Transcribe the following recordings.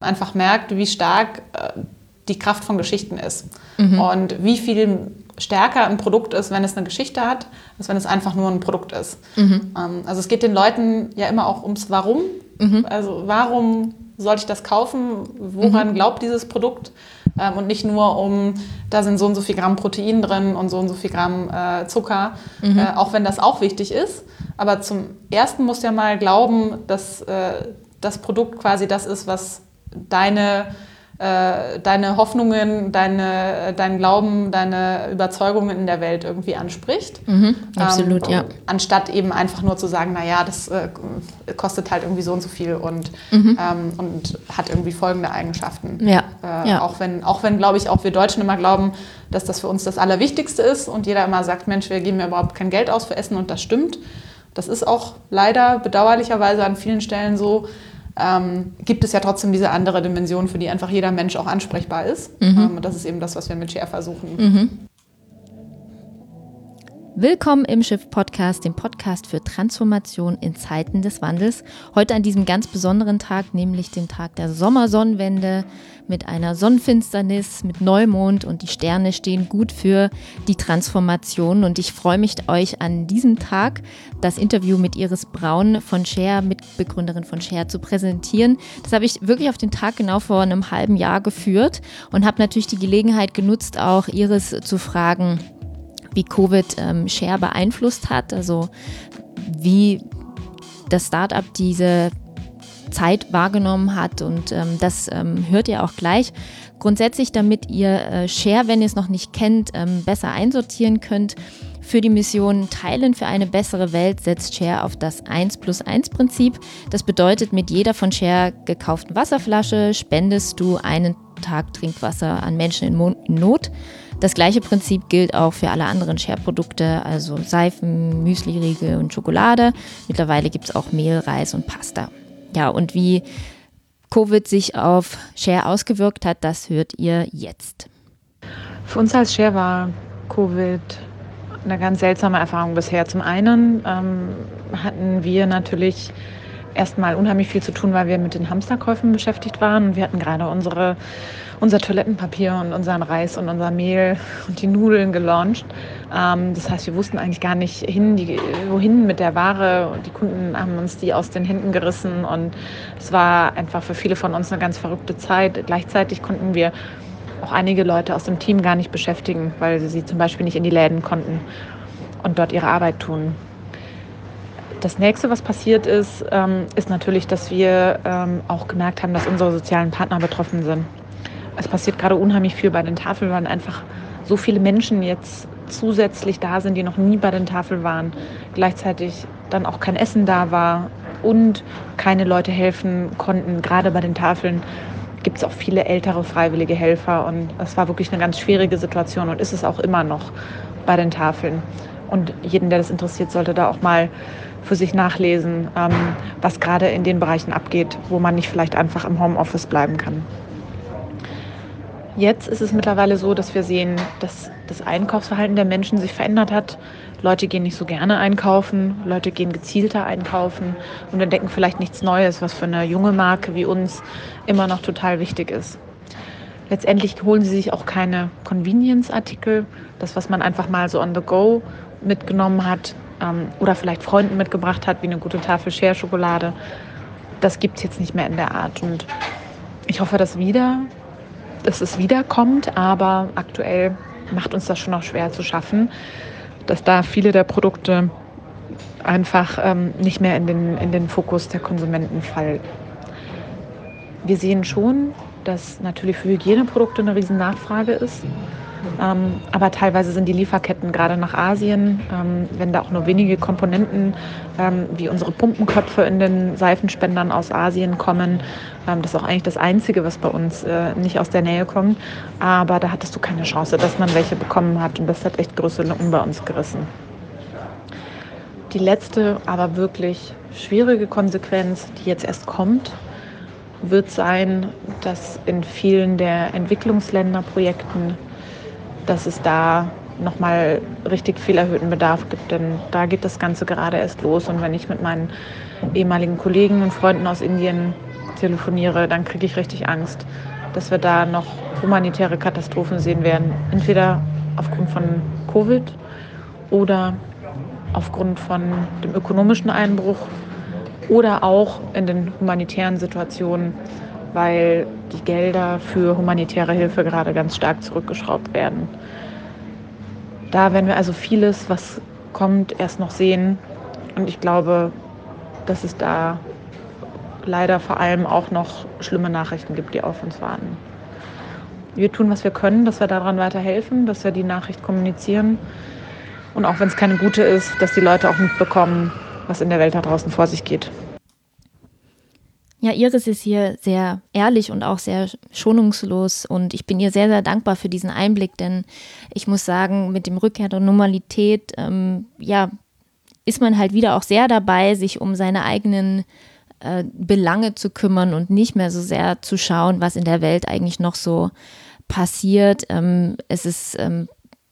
einfach merkt, wie stark äh, die Kraft von Geschichten ist mhm. und wie viel stärker ein Produkt ist, wenn es eine Geschichte hat, als wenn es einfach nur ein Produkt ist. Mhm. Ähm, also es geht den Leuten ja immer auch ums Warum. Mhm. Also warum sollte ich das kaufen? Woran mhm. glaubt dieses Produkt? Ähm, und nicht nur um, da sind so und so viel Gramm Protein drin und so und so viel Gramm äh, Zucker, mhm. äh, auch wenn das auch wichtig ist. Aber zum Ersten musst du ja mal glauben, dass das Produkt quasi das ist, was deine, äh, deine Hoffnungen, deine, dein Glauben, deine Überzeugungen in der Welt irgendwie anspricht. Mhm, absolut, ähm, ja. Anstatt eben einfach nur zu sagen, naja, das äh, kostet halt irgendwie so und so viel und, mhm. ähm, und hat irgendwie folgende Eigenschaften. Ja, äh, ja. Auch wenn, auch wenn glaube ich, auch wir Deutschen immer glauben, dass das für uns das Allerwichtigste ist und jeder immer sagt, Mensch, wir geben ja überhaupt kein Geld aus für Essen und das stimmt. Das ist auch leider bedauerlicherweise an vielen Stellen so ähm, gibt es ja trotzdem diese andere Dimension, für die einfach jeder Mensch auch ansprechbar ist. Mhm. Ähm, und das ist eben das, was wir mit Share versuchen. Willkommen im Schiff Podcast, dem Podcast für Transformation in Zeiten des Wandels. Heute an diesem ganz besonderen Tag, nämlich dem Tag der Sommersonnenwende mit einer Sonnenfinsternis, mit Neumond und die Sterne stehen gut für die Transformation. Und ich freue mich, euch an diesem Tag das Interview mit Iris Braun von Share, Mitbegründerin von Share, zu präsentieren. Das habe ich wirklich auf den Tag genau vor einem halben Jahr geführt und habe natürlich die Gelegenheit genutzt, auch Iris zu fragen, wie Covid ähm, Share beeinflusst hat, also wie das Startup diese Zeit wahrgenommen hat und ähm, das ähm, hört ihr auch gleich. Grundsätzlich, damit ihr äh, Share, wenn ihr es noch nicht kennt, ähm, besser einsortieren könnt, für die Mission Teilen für eine bessere Welt setzt Share auf das 1 plus 1 Prinzip. Das bedeutet, mit jeder von Share gekauften Wasserflasche spendest du einen Tag Trinkwasser an Menschen in Not. Das gleiche Prinzip gilt auch für alle anderen Share-Produkte, also Seifen, Müsliriegel und Schokolade. Mittlerweile gibt es auch Mehl, Reis und Pasta. Ja, und wie Covid sich auf Share ausgewirkt hat, das hört ihr jetzt. Für uns als Share war Covid eine ganz seltsame Erfahrung bisher. Zum einen ähm, hatten wir natürlich erstmal unheimlich viel zu tun, weil wir mit den Hamsterkäufen beschäftigt waren. Wir hatten gerade unsere, unser Toilettenpapier und unseren Reis und unser Mehl und die Nudeln gelauncht. Ähm, das heißt, wir wussten eigentlich gar nicht, hin, die, wohin mit der Ware. Die Kunden haben uns die aus den Händen gerissen und es war einfach für viele von uns eine ganz verrückte Zeit. Gleichzeitig konnten wir auch einige Leute aus dem Team gar nicht beschäftigen, weil sie zum Beispiel nicht in die Läden konnten und dort ihre Arbeit tun. Das nächste, was passiert ist, ähm, ist natürlich, dass wir ähm, auch gemerkt haben, dass unsere sozialen Partner betroffen sind. Es passiert gerade unheimlich viel bei den Tafeln, weil einfach so viele Menschen jetzt zusätzlich da sind, die noch nie bei den Tafeln waren. Gleichzeitig dann auch kein Essen da war und keine Leute helfen konnten. Gerade bei den Tafeln gibt es auch viele ältere freiwillige Helfer und es war wirklich eine ganz schwierige Situation und ist es auch immer noch bei den Tafeln. Und jeden, der das interessiert, sollte da auch mal für sich nachlesen, ähm, was gerade in den Bereichen abgeht, wo man nicht vielleicht einfach im Homeoffice bleiben kann. Jetzt ist es mittlerweile so, dass wir sehen, dass das Einkaufsverhalten der Menschen sich verändert hat. Leute gehen nicht so gerne einkaufen, Leute gehen gezielter einkaufen und entdecken vielleicht nichts Neues, was für eine junge Marke wie uns immer noch total wichtig ist. Letztendlich holen sie sich auch keine Convenience-Artikel, das, was man einfach mal so on the go mitgenommen hat, ähm, oder vielleicht Freunden mitgebracht hat, wie eine gute Tafel Share-Schokolade. Das gibt es jetzt nicht mehr in der Art. Und ich hoffe, dass, wieder, dass es wiederkommt, aber aktuell macht uns das schon auch schwer zu schaffen, dass da viele der Produkte einfach ähm, nicht mehr in den, in den Fokus der Konsumenten fallen. Wir sehen schon, dass natürlich für Hygieneprodukte eine riesen Nachfrage ist. Ähm, aber teilweise sind die Lieferketten gerade nach Asien, ähm, wenn da auch nur wenige Komponenten ähm, wie unsere Pumpenköpfe in den Seifenspendern aus Asien kommen. Ähm, das ist auch eigentlich das Einzige, was bei uns äh, nicht aus der Nähe kommt. Aber da hattest du keine Chance, dass man welche bekommen hat. Und das hat echt größere Lücken bei uns gerissen. Die letzte, aber wirklich schwierige Konsequenz, die jetzt erst kommt, wird sein, dass in vielen der Entwicklungsländerprojekten dass es da nochmal richtig viel erhöhten Bedarf gibt, denn da geht das Ganze gerade erst los. Und wenn ich mit meinen ehemaligen Kollegen und Freunden aus Indien telefoniere, dann kriege ich richtig Angst, dass wir da noch humanitäre Katastrophen sehen werden. Entweder aufgrund von Covid oder aufgrund von dem ökonomischen Einbruch oder auch in den humanitären Situationen, weil die Gelder für humanitäre Hilfe gerade ganz stark zurückgeschraubt werden. Da werden wir also vieles, was kommt, erst noch sehen. Und ich glaube, dass es da leider vor allem auch noch schlimme Nachrichten gibt, die auf uns warten. Wir tun, was wir können, dass wir daran weiterhelfen, dass wir die Nachricht kommunizieren. Und auch wenn es keine gute ist, dass die Leute auch mitbekommen, was in der Welt da draußen vor sich geht. Ja, Iris ist hier sehr ehrlich und auch sehr schonungslos und ich bin ihr sehr, sehr dankbar für diesen Einblick, denn ich muss sagen, mit dem Rückkehr der Normalität, ähm, ja, ist man halt wieder auch sehr dabei, sich um seine eigenen äh, Belange zu kümmern und nicht mehr so sehr zu schauen, was in der Welt eigentlich noch so passiert. Ähm, es ist ähm,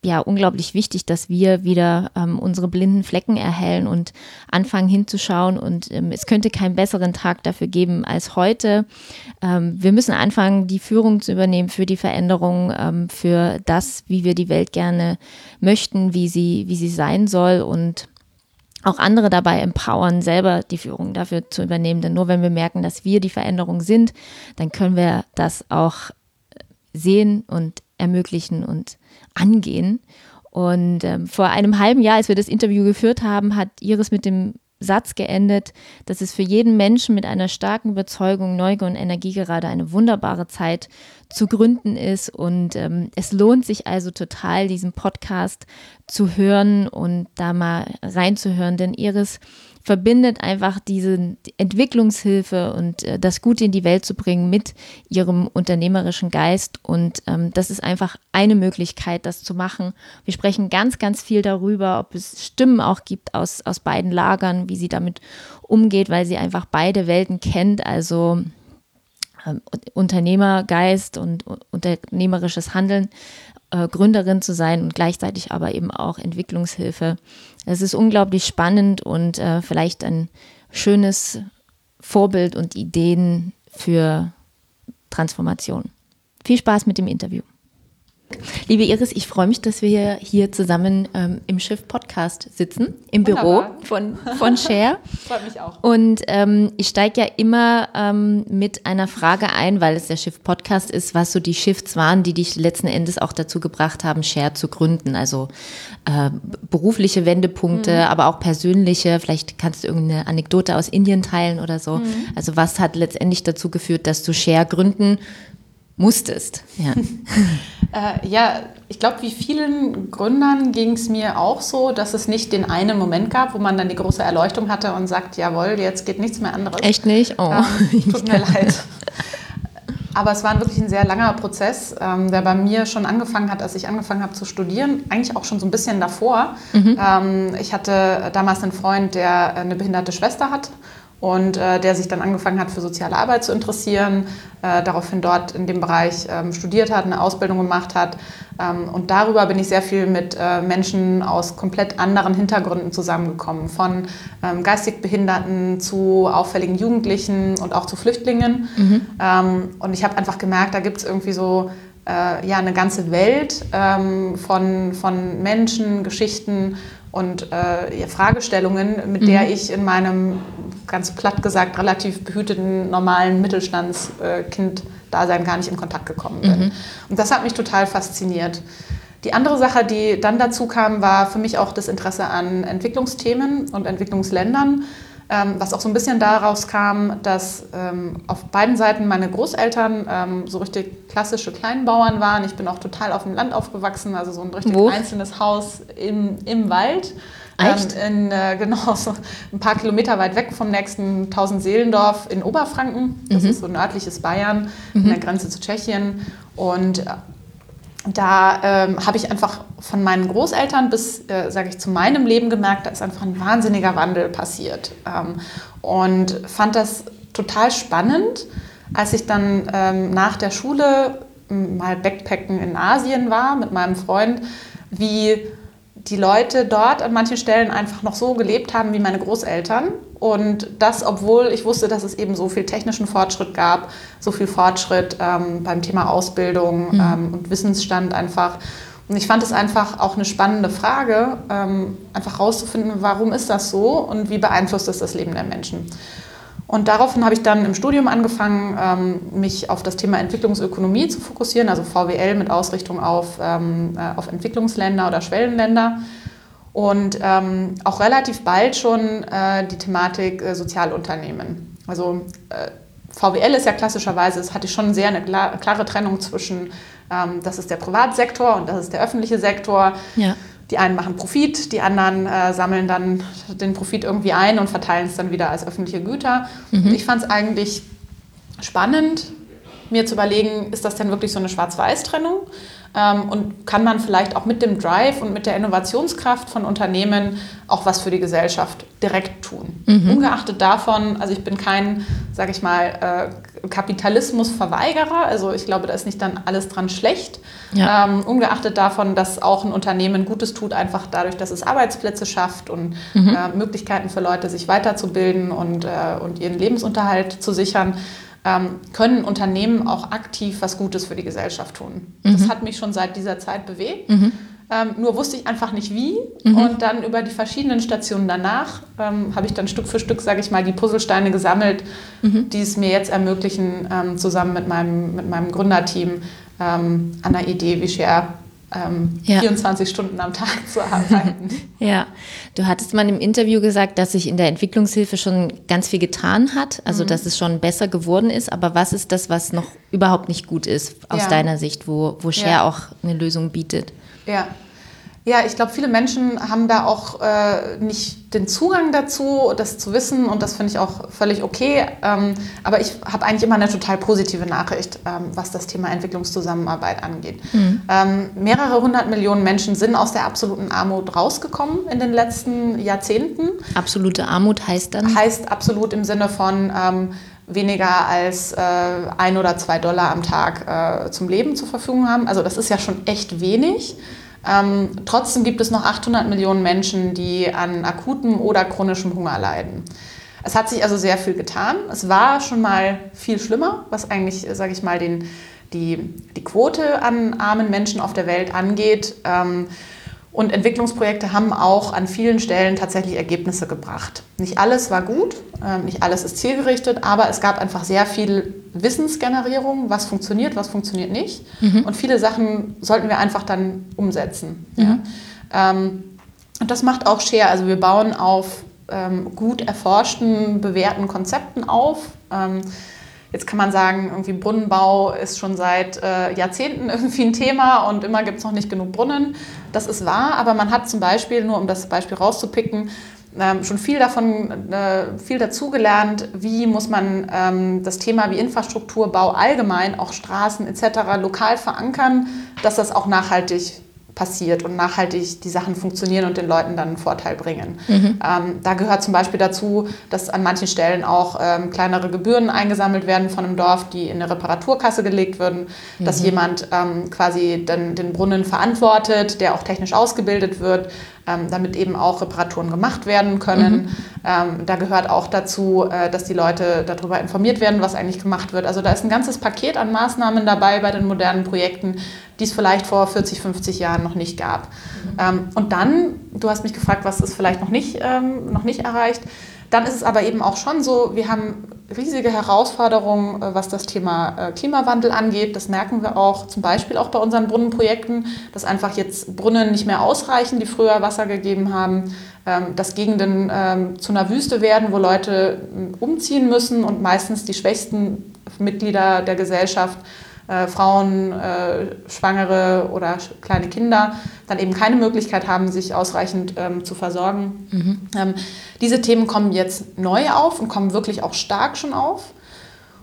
ja unglaublich wichtig, dass wir wieder ähm, unsere blinden Flecken erhellen und anfangen hinzuschauen. Und ähm, es könnte keinen besseren Tag dafür geben als heute. Ähm, wir müssen anfangen, die Führung zu übernehmen für die Veränderung, ähm, für das, wie wir die Welt gerne möchten, wie sie, wie sie sein soll und auch andere dabei empowern, selber die Führung dafür zu übernehmen. Denn nur wenn wir merken, dass wir die Veränderung sind, dann können wir das auch sehen und ermöglichen und angehen. Und ähm, vor einem halben Jahr, als wir das Interview geführt haben, hat Iris mit dem Satz geendet, dass es für jeden Menschen mit einer starken Überzeugung, Neugier und Energie gerade eine wunderbare Zeit zu gründen ist. Und ähm, es lohnt sich also total, diesen Podcast zu hören und da mal reinzuhören, denn Iris verbindet einfach diese Entwicklungshilfe und äh, das Gute in die Welt zu bringen mit ihrem unternehmerischen Geist. Und ähm, das ist einfach eine Möglichkeit, das zu machen. Wir sprechen ganz, ganz viel darüber, ob es Stimmen auch gibt aus, aus beiden Lagern, wie sie damit umgeht, weil sie einfach beide Welten kennt. Also ähm, Unternehmergeist und unternehmerisches Handeln äh, Gründerin zu sein und gleichzeitig aber eben auch Entwicklungshilfe. Es ist unglaublich spannend und äh, vielleicht ein schönes Vorbild und Ideen für Transformation. Viel Spaß mit dem Interview. Liebe Iris, ich freue mich, dass wir hier zusammen ähm, im Schiff-Podcast sitzen, im Wunderbar. Büro von, von Share. Freut mich auch. Und ähm, ich steige ja immer ähm, mit einer Frage ein, weil es der Schiff-Podcast ist, was so die Shifts waren, die dich letzten Endes auch dazu gebracht haben, Share zu gründen. Also äh, berufliche Wendepunkte, mhm. aber auch persönliche. Vielleicht kannst du irgendeine Anekdote aus Indien teilen oder so. Mhm. Also was hat letztendlich dazu geführt, dass du Share gründen musstest. Ja, äh, ja ich glaube, wie vielen Gründern ging es mir auch so, dass es nicht den einen Moment gab, wo man dann die große Erleuchtung hatte und sagt, jawohl, jetzt geht nichts mehr anderes. Echt nicht? Oh. Ähm, tut mir leid. Aber es war wirklich ein sehr langer Prozess, ähm, der bei mir schon angefangen hat, als ich angefangen habe zu studieren, eigentlich auch schon so ein bisschen davor. Mhm. Ähm, ich hatte damals einen Freund, der eine behinderte Schwester hat und äh, der sich dann angefangen hat, für soziale Arbeit zu interessieren, äh, daraufhin dort in dem Bereich ähm, studiert hat, eine Ausbildung gemacht hat. Ähm, und darüber bin ich sehr viel mit äh, Menschen aus komplett anderen Hintergründen zusammengekommen, von ähm, geistig Behinderten zu auffälligen Jugendlichen und auch zu Flüchtlingen. Mhm. Ähm, und ich habe einfach gemerkt, da gibt es irgendwie so äh, ja, eine ganze Welt ähm, von, von Menschen, Geschichten und äh, Fragestellungen, mit mhm. der ich in meinem, ganz platt gesagt, relativ behüteten, normalen Mittelstandskind-Dasein gar nicht in Kontakt gekommen bin. Mhm. Und das hat mich total fasziniert. Die andere Sache, die dann dazu kam, war für mich auch das Interesse an Entwicklungsthemen und Entwicklungsländern. Ähm, was auch so ein bisschen daraus kam, dass ähm, auf beiden Seiten meine Großeltern ähm, so richtig klassische Kleinbauern waren. Ich bin auch total auf dem Land aufgewachsen, also so ein richtig Wo? einzelnes Haus im, im Wald. Echt? Ähm, in, äh, genau, so ein paar Kilometer weit weg vom nächsten Tausendseelendorf in Oberfranken. Das mhm. ist so nördliches Bayern, mhm. an der Grenze zu Tschechien. Und äh, da ähm, habe ich einfach von meinen Großeltern bis, äh, sage ich, zu meinem Leben gemerkt, da ist einfach ein wahnsinniger Wandel passiert. Ähm, und fand das total spannend, als ich dann ähm, nach der Schule mal Backpacken in Asien war mit meinem Freund, wie die Leute dort an manchen Stellen einfach noch so gelebt haben wie meine Großeltern. Und das, obwohl ich wusste, dass es eben so viel technischen Fortschritt gab, so viel Fortschritt ähm, beim Thema Ausbildung mhm. ähm, und Wissensstand einfach. Und ich fand es einfach auch eine spannende Frage, ähm, einfach herauszufinden, warum ist das so und wie beeinflusst es das Leben der Menschen. Und daraufhin habe ich dann im Studium angefangen, ähm, mich auf das Thema Entwicklungsökonomie zu fokussieren, also VWL mit Ausrichtung auf, ähm, äh, auf Entwicklungsländer oder Schwellenländer. Und ähm, auch relativ bald schon äh, die Thematik äh, Sozialunternehmen. Also VWL ist ja klassischerweise, es hatte schon sehr eine klare Trennung zwischen, das ist der Privatsektor und das ist der öffentliche Sektor. Ja. Die einen machen Profit, die anderen äh, sammeln dann den Profit irgendwie ein und verteilen es dann wieder als öffentliche Güter. Mhm. Ich fand es eigentlich spannend, mir zu überlegen, ist das denn wirklich so eine Schwarz-Weiß-Trennung? Ähm, und kann man vielleicht auch mit dem Drive und mit der Innovationskraft von Unternehmen auch was für die Gesellschaft direkt tun? Mhm. Ungeachtet davon, also ich bin kein, sage ich mal, äh, Kapitalismusverweigerer, also ich glaube, da ist nicht dann alles dran schlecht. Ja. Ähm, ungeachtet davon, dass auch ein Unternehmen Gutes tut, einfach dadurch, dass es Arbeitsplätze schafft und mhm. äh, Möglichkeiten für Leute, sich weiterzubilden und, äh, und ihren Lebensunterhalt zu sichern ähm, können Unternehmen auch aktiv was Gutes für die Gesellschaft tun. Mhm. Das hat mich schon seit dieser Zeit bewegt. Mhm. Ähm, nur wusste ich einfach nicht wie. Mhm. Und dann über die verschiedenen Stationen danach ähm, habe ich dann Stück für Stück, sage ich mal, die Puzzlesteine gesammelt, mhm. die es mir jetzt ermöglichen, ähm, zusammen mit meinem, mit meinem Gründerteam ähm, an der Idee wie Share ähm, ja. 24 Stunden am Tag zu arbeiten. ja, du hattest mal im Interview gesagt, dass sich in der Entwicklungshilfe schon ganz viel getan hat, also mhm. dass es schon besser geworden ist. Aber was ist das, was noch überhaupt nicht gut ist aus ja. deiner Sicht, wo, wo Share ja. auch eine Lösung bietet? Ja, ja, ich glaube, viele Menschen haben da auch äh, nicht den Zugang dazu, das zu wissen und das finde ich auch völlig okay. Ähm, aber ich habe eigentlich immer eine total positive Nachricht, ähm, was das Thema Entwicklungszusammenarbeit angeht. Mhm. Ähm, mehrere hundert Millionen Menschen sind aus der absoluten Armut rausgekommen in den letzten Jahrzehnten. Absolute Armut heißt dann? Heißt absolut im Sinne von ähm, weniger als äh, ein oder zwei Dollar am Tag äh, zum Leben zur Verfügung haben. Also das ist ja schon echt wenig. Ähm, trotzdem gibt es noch 800 Millionen Menschen, die an akutem oder chronischem Hunger leiden. Es hat sich also sehr viel getan. Es war schon mal viel schlimmer, was eigentlich, sage ich mal, den, die, die Quote an armen Menschen auf der Welt angeht. Ähm, und Entwicklungsprojekte haben auch an vielen Stellen tatsächlich Ergebnisse gebracht. Nicht alles war gut, ähm, nicht alles ist zielgerichtet, aber es gab einfach sehr viel Wissensgenerierung, was funktioniert, was funktioniert nicht. Mhm. Und viele Sachen sollten wir einfach dann umsetzen. Mhm. Ja. Ähm, und das macht auch Share. Also wir bauen auf ähm, gut erforschten, bewährten Konzepten auf. Jetzt kann man sagen, irgendwie Brunnenbau ist schon seit äh, Jahrzehnten irgendwie ein Thema und immer gibt es noch nicht genug Brunnen. Das ist wahr, aber man hat zum Beispiel, nur um das Beispiel rauszupicken, ähm, schon viel davon, äh, viel dazugelernt, wie muss man ähm, das Thema wie Infrastrukturbau allgemein, auch Straßen etc. lokal verankern, dass das auch nachhaltig passiert und nachhaltig die Sachen funktionieren und den Leuten dann einen Vorteil bringen. Mhm. Ähm, da gehört zum Beispiel dazu, dass an manchen Stellen auch ähm, kleinere Gebühren eingesammelt werden von einem Dorf, die in eine Reparaturkasse gelegt würden, mhm. dass jemand ähm, quasi dann den Brunnen verantwortet, der auch technisch ausgebildet wird, ähm, damit eben auch Reparaturen gemacht werden können. Mhm. Ähm, da gehört auch dazu, äh, dass die Leute darüber informiert werden, was eigentlich gemacht wird. Also da ist ein ganzes Paket an Maßnahmen dabei bei den modernen Projekten, die es vielleicht vor 40, 50 Jahren noch nicht gab. Mhm. Ähm, und dann, du hast mich gefragt, was ist vielleicht noch nicht, ähm, noch nicht erreicht. Dann ist es aber eben auch schon so, wir haben riesige Herausforderungen, äh, was das Thema äh, Klimawandel angeht. Das merken wir auch zum Beispiel auch bei unseren Brunnenprojekten, dass einfach jetzt Brunnen nicht mehr ausreichen, die früher Wasser gegeben haben, ähm, dass Gegenden ähm, zu einer Wüste werden, wo Leute umziehen müssen und meistens die schwächsten Mitglieder der Gesellschaft äh, Frauen, äh, Schwangere oder kleine Kinder dann eben keine Möglichkeit haben, sich ausreichend ähm, zu versorgen. Mhm. Ähm, diese Themen kommen jetzt neu auf und kommen wirklich auch stark schon auf.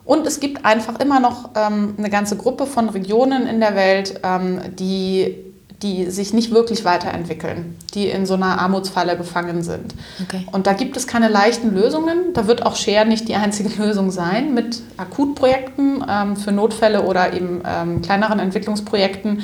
Und es gibt einfach immer noch ähm, eine ganze Gruppe von Regionen in der Welt, ähm, die die sich nicht wirklich weiterentwickeln, die in so einer Armutsfalle gefangen sind. Okay. Und da gibt es keine leichten Lösungen. Da wird auch Share nicht die einzige Lösung sein mit Akutprojekten ähm, für Notfälle oder eben ähm, kleineren Entwicklungsprojekten.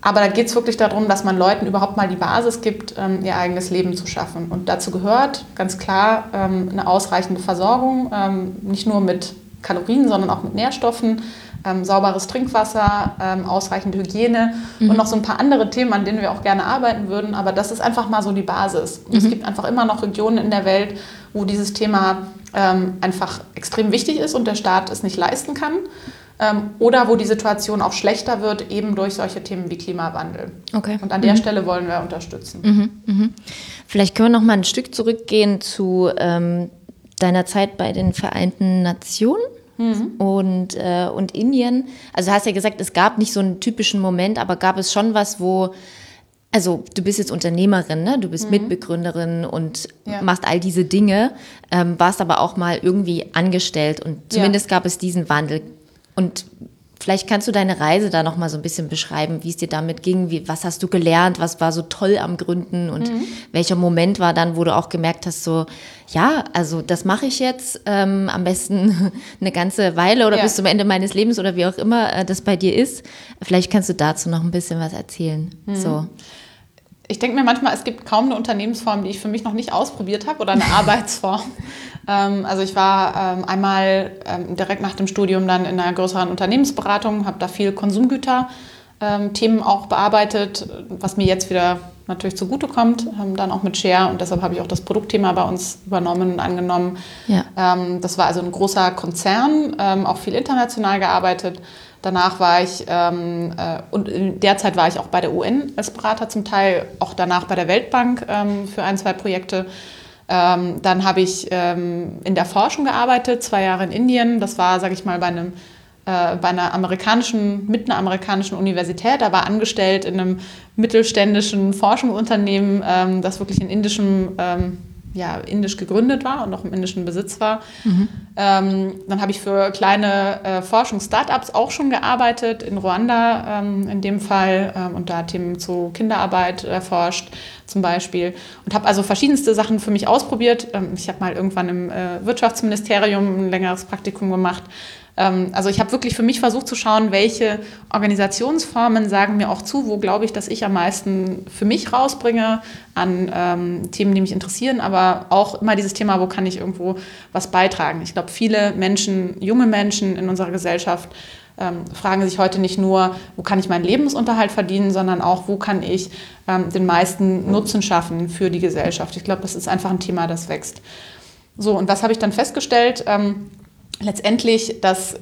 aber da geht es wirklich darum, dass man Leuten überhaupt mal die Basis gibt, ähm, ihr eigenes Leben zu schaffen. Und dazu gehört ganz klar ähm, eine ausreichende Versorgung, ähm, nicht nur mit Kalorien, sondern auch mit Nährstoffen, ähm, sauberes Trinkwasser, ähm, ausreichende Hygiene mhm. und noch so ein paar andere Themen, an denen wir auch gerne arbeiten würden. Aber das ist einfach mal so die Basis. Mhm. es gibt einfach immer noch Regionen in der Welt, wo dieses Thema ähm, einfach extrem wichtig ist und der Staat es nicht leisten kann ähm, oder wo die Situation auch schlechter wird, eben durch solche Themen wie Klimawandel. Okay. Und an der mhm. Stelle wollen wir unterstützen. Mhm. Mhm. Vielleicht können wir noch mal ein Stück zurückgehen zu ähm, deiner Zeit bei den Vereinten Nationen. Mhm. Und, äh, und Indien. Also du hast ja gesagt, es gab nicht so einen typischen Moment, aber gab es schon was, wo also du bist jetzt Unternehmerin, ne? du bist mhm. Mitbegründerin und ja. machst all diese Dinge, ähm, warst aber auch mal irgendwie angestellt und zumindest ja. gab es diesen Wandel. Und vielleicht kannst du deine Reise da noch mal so ein bisschen beschreiben, wie es dir damit ging, wie, was hast du gelernt, was war so toll am Gründen und mhm. welcher Moment war dann, wo du auch gemerkt hast, so, ja, also das mache ich jetzt ähm, am besten eine ganze Weile oder ja. bis zum Ende meines Lebens oder wie auch immer äh, das bei dir ist. Vielleicht kannst du dazu noch ein bisschen was erzählen. Mhm. So. Ich denke mir manchmal, es gibt kaum eine Unternehmensform, die ich für mich noch nicht ausprobiert habe oder eine Arbeitsform. Ähm, also ich war ähm, einmal ähm, direkt nach dem Studium dann in einer größeren Unternehmensberatung, habe da viel Konsumgüter-Themen auch bearbeitet, was mir jetzt wieder natürlich zugutekommt, dann auch mit Share und deshalb habe ich auch das Produktthema bei uns übernommen und angenommen. Ja. das war also ein großer Konzern, auch viel international gearbeitet. Danach war ich, ähm, äh, und in der Zeit war ich auch bei der UN als Berater zum Teil, auch danach bei der Weltbank ähm, für ein, zwei Projekte. Ähm, dann habe ich ähm, in der Forschung gearbeitet, zwei Jahre in Indien. Das war, sage ich mal, bei einem äh, bei einer amerikanischen, mit einer amerikanischen Universität, da war angestellt in einem mittelständischen Forschungsunternehmen, ähm, das wirklich in indischem ähm, ja, indisch gegründet war und noch im indischen Besitz war. Mhm. Ähm, dann habe ich für kleine äh, Forschungs-Startups auch schon gearbeitet, in Ruanda ähm, in dem Fall, ähm, und da Themen zu Kinderarbeit erforscht zum Beispiel. Und habe also verschiedenste Sachen für mich ausprobiert. Ähm, ich habe mal irgendwann im äh, Wirtschaftsministerium ein längeres Praktikum gemacht. Ähm, also ich habe wirklich für mich versucht zu schauen, welche Organisationsformen sagen mir auch zu, wo glaube ich, dass ich am meisten für mich rausbringe an ähm, Themen, die mich interessieren, aber auch immer dieses Thema, wo kann ich irgendwo was beitragen. Ich glaube, viele Menschen, junge Menschen in unserer Gesellschaft ähm, fragen sich heute nicht nur, wo kann ich meinen Lebensunterhalt verdienen, sondern auch, wo kann ich ähm, den meisten Nutzen schaffen für die Gesellschaft. Ich glaube, das ist einfach ein Thema, das wächst. So, und was habe ich dann festgestellt? Ähm, letztendlich, dass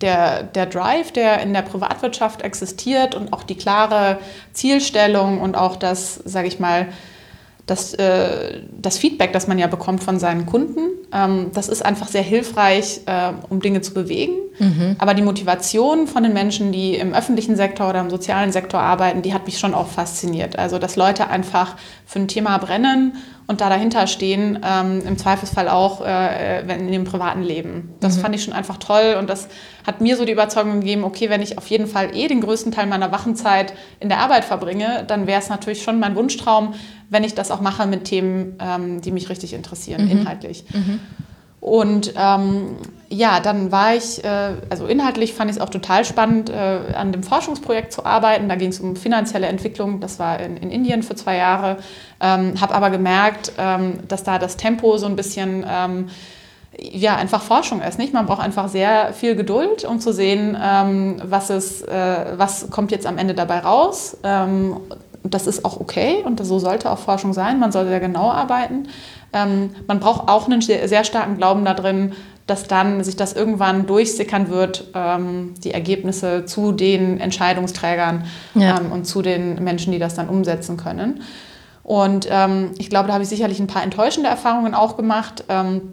der, der Drive, der in der Privatwirtschaft existiert und auch die klare Zielstellung und auch das, sage ich mal, das, äh, das Feedback, das man ja bekommt von seinen Kunden, das ist einfach sehr hilfreich, äh, um Dinge zu bewegen. Mhm. Aber die Motivation von den Menschen, die im öffentlichen Sektor oder im sozialen Sektor arbeiten, die hat mich schon auch fasziniert. Also, dass Leute einfach für ein Thema brennen und da dahinter stehen, ähm, im Zweifelsfall auch äh, in dem privaten Leben. Das mhm. fand ich schon einfach toll und das hat mir so die Überzeugung gegeben, okay, wenn ich auf jeden Fall eh den größten Teil meiner Wachenzeit in der Arbeit verbringe, dann wäre es natürlich schon mein Wunschtraum, wenn ich das auch mache mit Themen, ähm, die mich richtig interessieren, mhm. inhaltlich. Mhm. Und ähm, ja, dann war ich, äh, also inhaltlich fand ich es auch total spannend, äh, an dem Forschungsprojekt zu arbeiten. Da ging es um finanzielle Entwicklung, das war in, in Indien für zwei Jahre. Ähm, Habe aber gemerkt, ähm, dass da das Tempo so ein bisschen ähm, ja, einfach Forschung ist. Nicht? Man braucht einfach sehr viel Geduld, um zu sehen, ähm, was, ist, äh, was kommt jetzt am Ende dabei raus. Ähm, das ist auch okay und so sollte auch Forschung sein. Man sollte sehr genau arbeiten. Ähm, man braucht auch einen sehr starken Glauben darin, dass dann sich das irgendwann durchsickern wird, ähm, die Ergebnisse zu den Entscheidungsträgern ja. ähm, und zu den Menschen, die das dann umsetzen können. Und ähm, ich glaube, da habe ich sicherlich ein paar enttäuschende Erfahrungen auch gemacht. Ähm,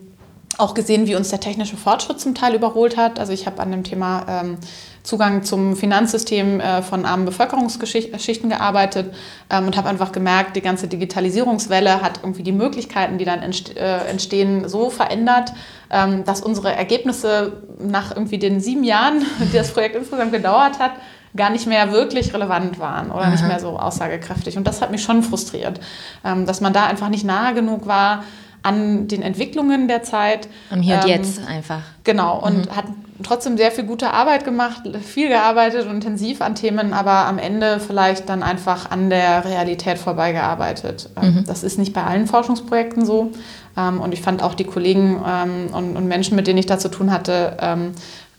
auch gesehen, wie uns der technische Fortschritt zum Teil überholt hat. Also ich habe an dem Thema ähm, Zugang zum Finanzsystem äh, von armen Bevölkerungsschichten gearbeitet ähm, und habe einfach gemerkt, die ganze Digitalisierungswelle hat irgendwie die Möglichkeiten, die dann äh, entstehen, so verändert, ähm, dass unsere Ergebnisse nach irgendwie den sieben Jahren, die das Projekt insgesamt gedauert hat, gar nicht mehr wirklich relevant waren oder Aha. nicht mehr so aussagekräftig. Und das hat mich schon frustriert, ähm, dass man da einfach nicht nahe genug war an den Entwicklungen der Zeit. Am Hier und ähm, Jetzt einfach. Genau. Und mhm. hat trotzdem sehr viel gute Arbeit gemacht, viel gearbeitet und intensiv an Themen, aber am Ende vielleicht dann einfach an der Realität vorbeigearbeitet. Ähm, mhm. Das ist nicht bei allen Forschungsprojekten so. Ähm, und ich fand auch die Kollegen ähm, und, Menschen, mit denen ich da zu tun hatte,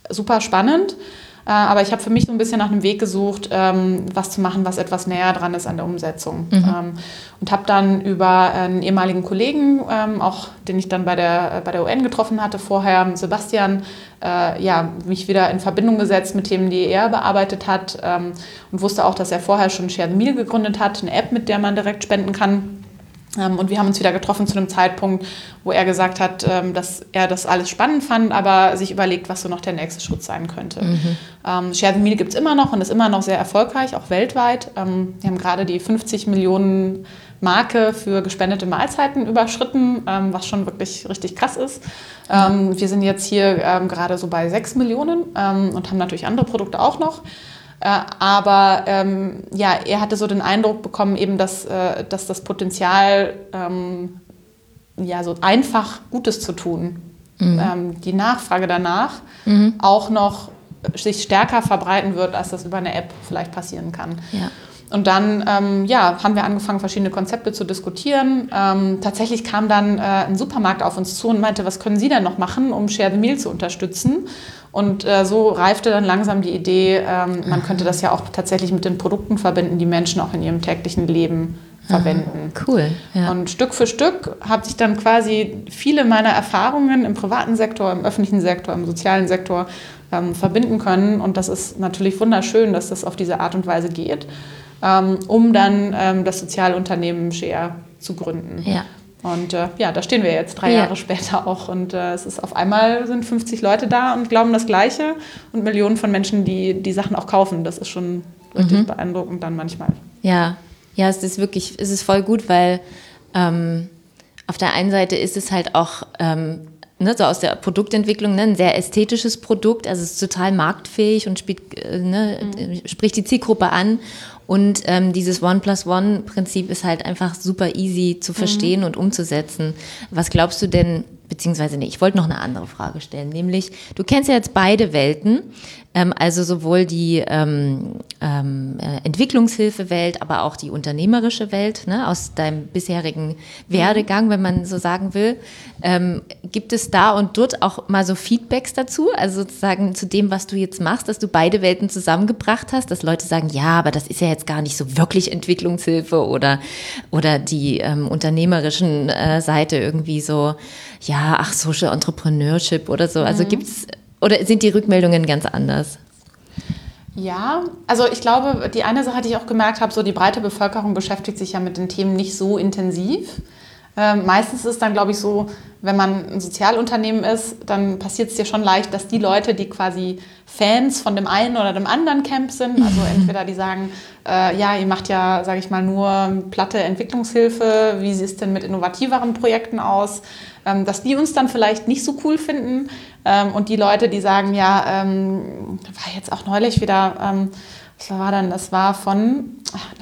super spannend. Äh, aber ich habe für mich so ein bisschen nach einem Weg gesucht, ähm, was zu machen, was etwas näher dran ist an der Umsetzung. Mhm. Ähm, und habe dann über einen ehemaligen Kollegen, ähm, auch den ich dann bei der, bei der UN getroffen hatte vorher, Sebastian, äh, ja, mich wieder in Verbindung gesetzt mit Themen, die er bearbeitet hat und wusste auch, dass er vorher schon Share the Meal gegründet hat, eine App, mit der man direkt spenden kann. Ähm, und wir haben uns wieder getroffen zu einem Zeitpunkt, wo er gesagt hat, ähm, dass er das alles spannend fand, aber sich überlegt, was so noch der nächste Schritt sein könnte. Mhm. Ähm, Share the Meal gibt es immer noch und ist immer noch sehr erfolgreich, auch weltweit. Ähm, wir haben gerade die 50 Millionen Marke für gespendete Mahlzeiten überschritten, ähm, was schon wirklich richtig krass ist. Ähm, wir sind jetzt hier gerade so bei 6 Millionen und haben natürlich andere Produkte auch noch. Äh, aber ähm, ja, er hatte so den Eindruck bekommen, eben, dass, äh, dass das Potenzial, ähm, ja, so einfach Gutes zu tun, mhm. ähm, die Nachfrage danach mhm. auch noch sich stärker verbreiten wird, als das über eine App vielleicht passieren kann. Ja. Und dann ähm, ja, haben wir angefangen, verschiedene Konzepte zu diskutieren. Ähm, tatsächlich kam dann äh, ein Supermarkt auf uns zu und meinte, was können Sie denn noch machen, um Share the Meal zu unterstützen? Und äh, so reifte dann langsam die Idee, ähm, man könnte das ja auch tatsächlich mit den Produkten verbinden, die Menschen auch in ihrem täglichen Leben verwenden. Ah, cool. Ja. Und Stück für Stück habe ich dann quasi viele meiner Erfahrungen im privaten Sektor, im öffentlichen Sektor, im sozialen Sektor ähm, verbinden können. Und das ist natürlich wunderschön, dass das auf diese Art und Weise geht ähm, um dann ähm, das Sozialunternehmen Share zu gründen. Ja. Und äh, ja, da stehen wir jetzt drei ja. Jahre später auch. Und äh, es ist auf einmal sind 50 Leute da und glauben das Gleiche und Millionen von Menschen, die die Sachen auch kaufen. Das ist schon richtig mhm. beeindruckend dann manchmal. Ja, ja, es ist wirklich, es ist voll gut, weil ähm, auf der einen Seite ist es halt auch ähm, ne, so aus der Produktentwicklung, ne, ein sehr ästhetisches Produkt, also es ist total marktfähig und spielt, äh, ne, mhm. spricht die Zielgruppe an. Und ähm, dieses One plus One Prinzip ist halt einfach super easy zu verstehen mhm. und umzusetzen. Was glaubst du denn, beziehungsweise nee, ich wollte noch eine andere Frage stellen, nämlich du kennst ja jetzt beide Welten, ähm, also sowohl die ähm, ähm, äh, Entwicklungshilfewelt, aber auch die unternehmerische Welt ne, aus deinem bisherigen Werdegang, wenn man so sagen will. Ähm, gibt es da und dort auch mal so Feedbacks dazu, also sozusagen zu dem, was du jetzt machst, dass du beide Welten zusammengebracht hast, dass Leute sagen, ja, aber das ist ja jetzt gar nicht so wirklich Entwicklungshilfe oder, oder die ähm, unternehmerischen äh, Seite irgendwie so, ja, ach, Social Entrepreneurship oder so. Also mhm. gibt es oder sind die Rückmeldungen ganz anders? Ja, also ich glaube, die eine Sache, die ich auch gemerkt habe, so die breite Bevölkerung beschäftigt sich ja mit den Themen nicht so intensiv. Ähm, meistens ist es dann, glaube ich, so, wenn man ein Sozialunternehmen ist, dann passiert es dir schon leicht, dass die Leute, die quasi Fans von dem einen oder dem anderen Camp sind, also entweder die sagen, äh, ja, ihr macht ja, sage ich mal, nur platte Entwicklungshilfe, wie sieht es denn mit innovativeren Projekten aus, dass die uns dann vielleicht nicht so cool finden ähm, und die Leute, die sagen, ja, ähm, war jetzt auch neulich wieder, ähm, was war denn, das war von,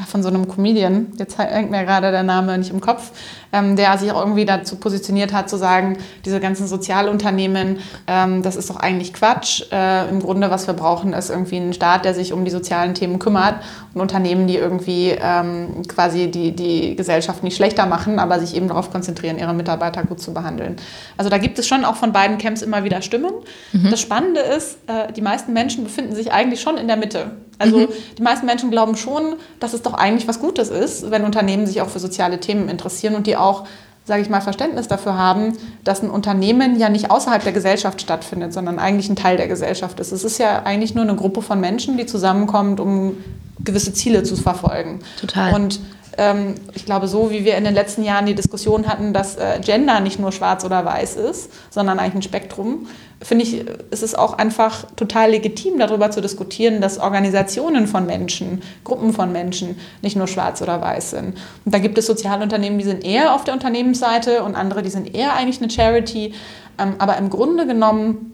von so einem Comedian, jetzt hängt mir gerade der Name nicht im Kopf, ähm, der sich auch irgendwie dazu positioniert hat, zu sagen, diese ganzen Sozialunternehmen, ähm, das ist doch eigentlich Quatsch. Äh, Im Grunde, was wir brauchen, ist irgendwie ein Staat, der sich um die sozialen Themen kümmert und Unternehmen, die irgendwie ähm, quasi die, die Gesellschaft nicht schlechter machen, aber sich eben darauf konzentrieren, ihre Mitarbeiter gut zu behandeln. Also da gibt es schon auch von beiden Camps immer wieder Stimmen. Mhm. Das Spannende ist, äh, die meisten Menschen befinden sich eigentlich schon in der Mitte. Also mhm. die meisten Menschen glauben schon, dass es doch eigentlich was Gutes ist, wenn Unternehmen sich auch für soziale Themen interessieren und die auch, sage ich mal, Verständnis dafür haben, dass ein Unternehmen ja nicht außerhalb der Gesellschaft stattfindet, sondern eigentlich ein Teil der Gesellschaft ist. Es ist ja eigentlich nur eine Gruppe von Menschen, die zusammenkommt, um gewisse Ziele zu verfolgen. Total. Und ähm, ich glaube, so wie wir in den letzten Jahren die Diskussion hatten, dass äh, Gender nicht nur schwarz oder weiß ist, sondern eigentlich ein Spektrum, finde ich, ist es auch einfach total legitim, darüber zu diskutieren, dass Organisationen von Menschen, Gruppen von Menschen nicht nur schwarz oder weiß sind. Und da gibt es Sozialunternehmen, die sind eher auf der Unternehmensseite und andere, die sind eher eigentlich eine Charity. Ähm, aber im Grunde genommen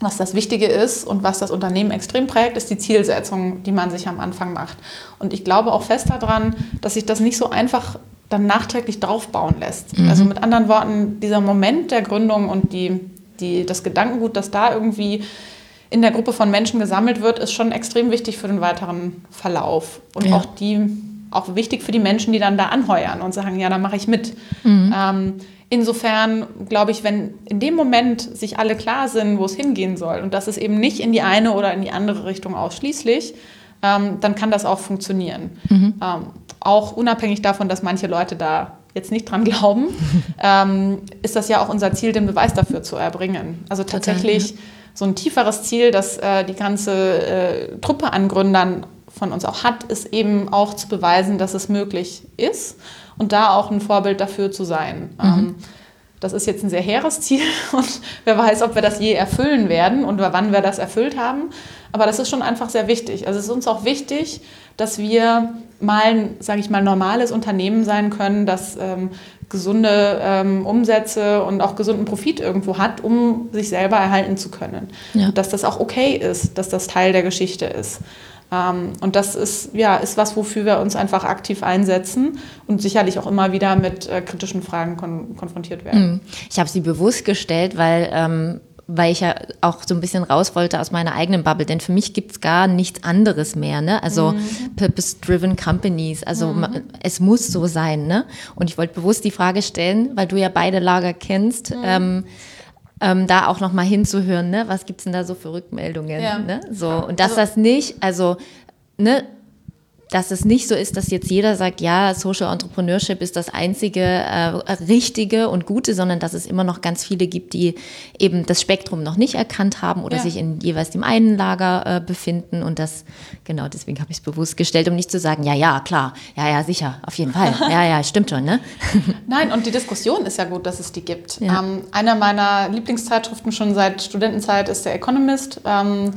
was das Wichtige ist und was das Unternehmen extrem prägt, ist die Zielsetzung, die man sich am Anfang macht. Und ich glaube auch fest daran, dass sich das nicht so einfach dann nachträglich draufbauen lässt. Mhm. Also mit anderen Worten, dieser Moment der Gründung und die, die, das Gedankengut, das da irgendwie in der Gruppe von Menschen gesammelt wird, ist schon extrem wichtig für den weiteren Verlauf. Und ja. auch die auch wichtig für die Menschen, die dann da anheuern und sagen, ja, dann mache ich mit. Mhm. Ähm, insofern glaube ich, wenn in dem Moment sich alle klar sind, wo es hingehen soll und das ist eben nicht in die eine oder in die andere Richtung ausschließlich, ähm, dann kann das auch funktionieren. Mhm. Ähm, auch unabhängig davon, dass manche Leute da jetzt nicht dran glauben, ähm, ist das ja auch unser Ziel, den Beweis dafür zu erbringen. Also tatsächlich Total, ja. so ein tieferes Ziel, das äh, die ganze äh, Truppe an Gründern von uns auch hat, ist eben auch zu beweisen, dass es möglich ist und da auch ein Vorbild dafür zu sein. Mhm. Ähm, das ist jetzt ein sehr hehres Ziel und wer weiß, ob wir das je erfüllen werden und wann wir das erfüllt haben. Aber das ist schon einfach sehr wichtig. Also es ist uns auch wichtig, dass wir mal ein, sage ich mal, normales Unternehmen sein können, das ähm, gesunde ähm, Umsätze und auch gesunden Profit irgendwo hat, um sich selber erhalten zu können. Ja. Dass das auch okay ist, dass das Teil der Geschichte ist. Ähm, und das ist, ja, ist was, wofür wir uns einfach aktiv einsetzen und sicherlich auch immer wieder mit äh, kritischen Fragen kon konfrontiert werden. Hm. Ich habe sie bewusst gestellt, weil ähm weil ich ja auch so ein bisschen raus wollte aus meiner eigenen Bubble, denn für mich gibt es gar nichts anderes mehr, ne? Also mhm. Purpose-Driven Companies, also mhm. es muss so sein, ne? Und ich wollte bewusst die Frage stellen, weil du ja beide Lager kennst, mhm. ähm, ähm, da auch noch mal hinzuhören, ne? was gibt's denn da so für Rückmeldungen? Ja. Ne? So, und dass also, das nicht, also ne, dass es nicht so ist, dass jetzt jeder sagt, ja, Social Entrepreneurship ist das einzige äh, richtige und gute, sondern dass es immer noch ganz viele gibt, die eben das Spektrum noch nicht erkannt haben oder ja. sich in jeweils dem einen Lager äh, befinden. Und das, genau, deswegen habe ich es bewusst gestellt, um nicht zu sagen, ja, ja, klar, ja, ja, sicher, auf jeden Fall. Ja, ja, stimmt schon, ne? Nein, und die Diskussion ist ja gut, dass es die gibt. Ja. Ähm, einer meiner Lieblingszeitschriften schon seit Studentenzeit ist der Economist. Ähm, äh,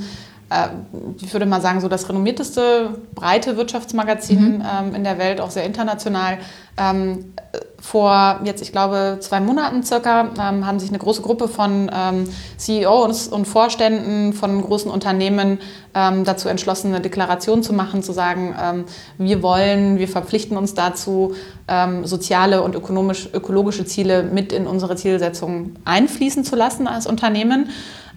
ich würde mal sagen, so das renommierteste breite Wirtschaftsmagazin mhm. ähm, in der Welt, auch sehr international. Ähm, vor jetzt, ich glaube, zwei Monaten circa ähm, haben sich eine große Gruppe von ähm, CEOs und Vorständen von großen Unternehmen ähm, dazu entschlossen, eine Deklaration zu machen, zu sagen, ähm, wir wollen, wir verpflichten uns dazu, soziale und ökonomisch, ökologische Ziele mit in unsere Zielsetzung einfließen zu lassen als Unternehmen.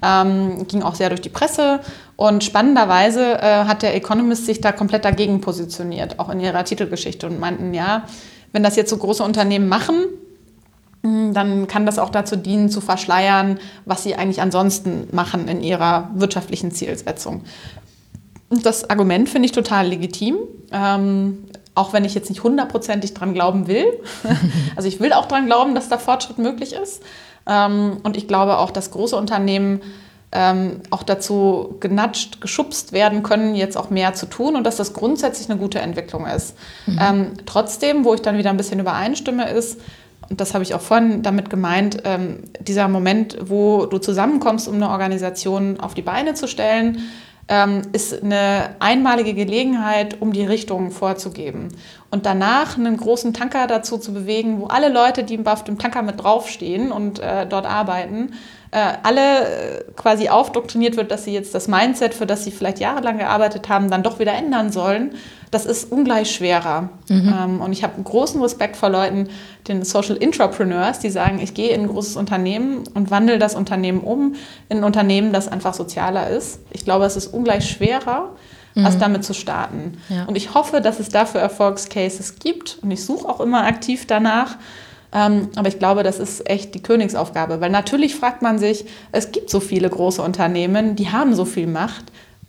Ähm, ging auch sehr durch die Presse. Und spannenderweise äh, hat der Economist sich da komplett dagegen positioniert, auch in ihrer Titelgeschichte und meinten, ja, wenn das jetzt so große Unternehmen machen, hm, dann kann das auch dazu dienen, zu verschleiern, was sie eigentlich ansonsten machen in ihrer wirtschaftlichen Zielsetzung. Und das Argument finde ich total legitim. Ähm, auch wenn ich jetzt nicht hundertprozentig dran glauben will. also ich will auch dran glauben, dass da Fortschritt möglich ist. Ähm, und ich glaube auch, dass große Unternehmen ähm, auch dazu genatscht, geschubst werden können, jetzt auch mehr zu tun und dass das grundsätzlich eine gute Entwicklung ist. Mhm. Ähm, trotzdem, wo ich dann wieder ein bisschen übereinstimme, ist, und das habe ich auch vorhin damit gemeint, dieser Moment, wo du zusammenkommst, um eine Organisation auf die Beine zu stellen, ähm, ist eine einmalige Gelegenheit, um die Richtung vorzugeben. Und danach einen großen Tanker dazu zu bewegen, wo alle Leute, die auf dem Tanker mit draufstehen und äh, dort arbeiten, alle äh, quasi aufdoktriniert wird, dass sie jetzt das Mindset, für das sie vielleicht jahrelang gearbeitet haben, dann doch wieder ändern sollen, das ist ungleich schwerer. Mhm. Ähm, und ich habe großen Respekt vor Leuten, den Social Entrepreneurs, die sagen, ich gehe in ein großes Unternehmen und wandle das Unternehmen um in ein Unternehmen, das einfach sozialer ist. Ich glaube, es ist ungleich schwerer, mhm. als damit zu starten. Ja. Und ich hoffe, dass es dafür Erfolgscases gibt. Und ich suche auch immer aktiv danach. Ähm, aber ich glaube, das ist echt die Königsaufgabe, weil natürlich fragt man sich, es gibt so viele große Unternehmen, die haben so viel Macht.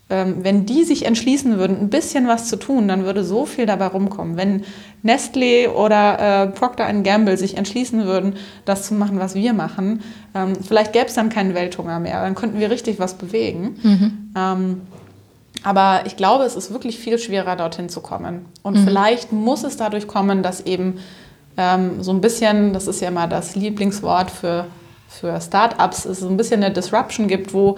Ähm, wenn die sich entschließen würden, ein bisschen was zu tun, dann würde so viel dabei rumkommen. Wenn Nestlé oder äh, Procter Gamble sich entschließen würden, das zu machen, was wir machen, ähm, vielleicht gäbe es dann keinen Welthunger mehr. Dann könnten wir richtig was bewegen. Mhm. Ähm, aber ich glaube, es ist wirklich viel schwerer, dorthin zu kommen. Und mhm. vielleicht muss es dadurch kommen, dass eben ähm, so ein bisschen, das ist ja immer das Lieblingswort für, für Startups, es so ein bisschen eine Disruption gibt, wo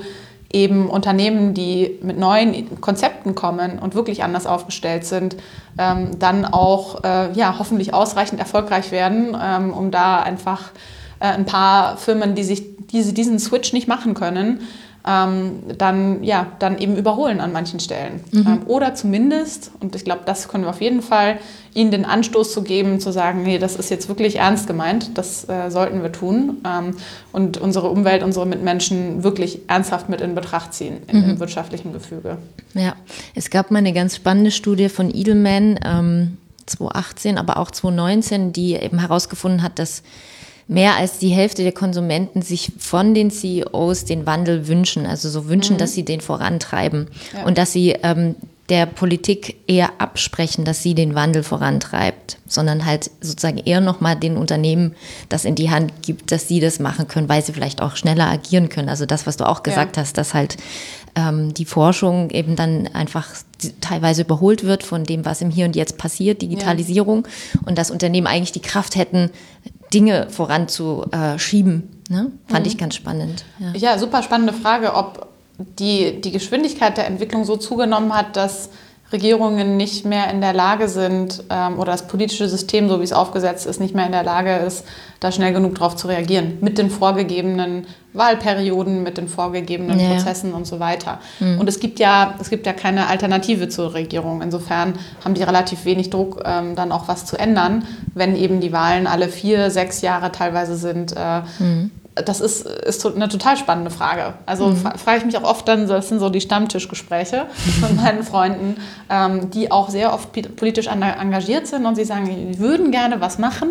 eben Unternehmen, die mit neuen Konzepten kommen und wirklich anders aufgestellt sind, ähm, dann auch äh, ja, hoffentlich ausreichend erfolgreich werden, ähm, um da einfach äh, ein paar Firmen, die sich diese, diesen Switch nicht machen können, ähm, dann, ja, dann eben überholen an manchen Stellen. Mhm. Ähm, oder zumindest, und ich glaube, das können wir auf jeden Fall, ihnen den Anstoß zu geben, zu sagen, nee, das ist jetzt wirklich ernst gemeint, das äh, sollten wir tun ähm, und unsere Umwelt, unsere Mitmenschen wirklich ernsthaft mit in Betracht ziehen in, mhm. im wirtschaftlichen Gefüge. Ja, es gab mal eine ganz spannende Studie von Edelman, ähm, 2018, aber auch 2019, die eben herausgefunden hat, dass mehr als die Hälfte der Konsumenten sich von den CEOs den Wandel wünschen, also so wünschen, mhm. dass sie den vorantreiben ja. und dass sie ähm, der Politik eher absprechen, dass sie den Wandel vorantreibt, sondern halt sozusagen eher nochmal den Unternehmen das in die Hand gibt, dass sie das machen können, weil sie vielleicht auch schneller agieren können. Also das, was du auch gesagt ja. hast, dass halt ähm, die Forschung eben dann einfach teilweise überholt wird von dem, was im Hier und Jetzt passiert, Digitalisierung, ja. und dass Unternehmen eigentlich die Kraft hätten, Dinge voranzuschieben. Ne? Fand mhm. ich ganz spannend. Ja. ja, super spannende Frage, ob die, die Geschwindigkeit der Entwicklung so zugenommen hat, dass Regierungen nicht mehr in der Lage sind ähm, oder das politische System, so wie es aufgesetzt ist, nicht mehr in der Lage ist, da schnell genug drauf zu reagieren. Mit den vorgegebenen Wahlperioden, mit den vorgegebenen ja. Prozessen und so weiter. Mhm. Und es gibt, ja, es gibt ja keine Alternative zur Regierung. Insofern haben die relativ wenig Druck, ähm, dann auch was zu ändern, wenn eben die Wahlen alle vier, sechs Jahre teilweise sind. Äh, mhm das ist, ist eine total spannende Frage. Also mhm. frage ich mich auch oft dann, das sind so die Stammtischgespräche von meinen Freunden, ähm, die auch sehr oft politisch engagiert sind und sie sagen, sie würden gerne was machen,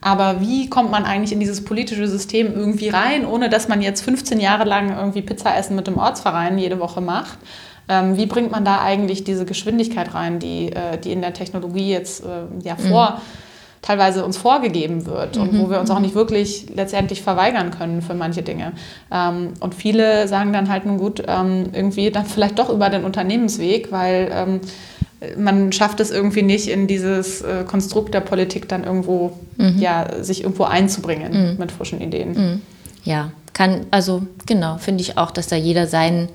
aber wie kommt man eigentlich in dieses politische System irgendwie rein, ohne dass man jetzt 15 Jahre lang irgendwie Pizza essen mit dem Ortsverein jede Woche macht? Ähm, wie bringt man da eigentlich diese Geschwindigkeit rein, die, äh, die in der Technologie jetzt äh, ja vor... Mhm teilweise uns vorgegeben wird und mhm. wo wir uns auch nicht wirklich letztendlich verweigern können für manche Dinge. Ähm, und viele sagen dann halt nun gut, ähm, irgendwie dann vielleicht doch über den Unternehmensweg, weil ähm, man schafft es irgendwie nicht in dieses äh, Konstrukt der Politik dann irgendwo, mhm. ja, sich irgendwo einzubringen mhm. mit frischen Ideen. Mhm. Ja, kann, also genau, finde ich auch, dass da jeder sein